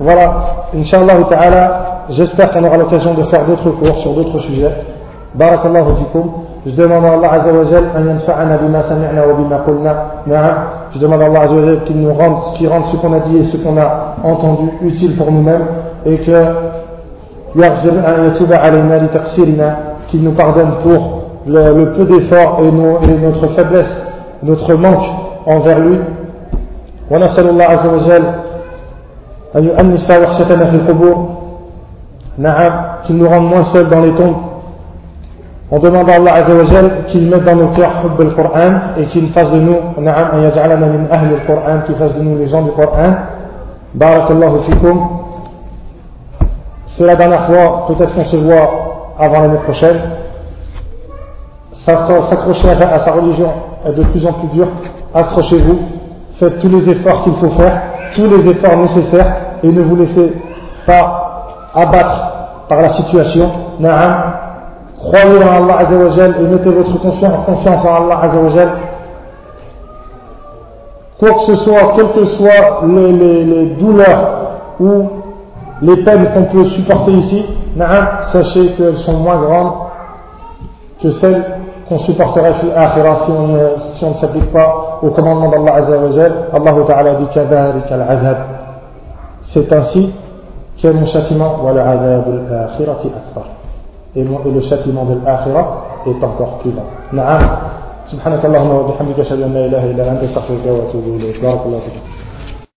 voilà Inch'Allah ta'ala j'espère qu'on aura l'occasion de faire d'autres cours sur d'autres sujets بارك الله فيكم Je demande à Allah Azzawajal Je demande à Allah Azzawajal qu'il nous rende, qu'il rende ce qu'on a dit et ce qu'on a entendu utile pour nous-mêmes et que qu'il nous pardonne pour le, le peu d'efforts et, et, notre faiblesse, notre manque envers lui. ونسأل الله عز وجل أن يؤنس وحشتنا في القبور نعم qu'il nous rende moins seuls dans les tombes on demande à Allah Azzawajal qu'il mette dans nos cœurs le Coran et qu'il fasse de nous, na'am, yaj'alana min ahli al-Coran, qu'il fasse de nous les gens du Coran. Barakallahu fikum. c'est la dernière fois, peut-être qu'on se voit avant l'année prochaine. S'accrocher à sa religion est de plus en plus dur. Accrochez-vous, faites tous les efforts qu'il faut faire, tous les efforts nécessaires et ne vous laissez pas abattre par la situation. Na'am, Croyez en Allah Azzawajal et mettez votre confiance en Allah Azzawajal. Quoi que ce soit, quelles que soient les, douleurs ou les peines qu'on peut supporter ici, sachez qu'elles sont moins grandes que celles qu'on supporterait fi akhira si on, si on ne s'applique pas au commandement d'Allah Azzawajal. Allah Ta'ala dit al C'est ainsi qu'est mon châtiment wa al-azab al-akhirati akbar et le châtiment de l'akhirah est encore plus grand. سبحانك اللهم وبحمدك أشهد أن لا إله إلا أنت أستغفرك وأتوب إليك بارك الله فيك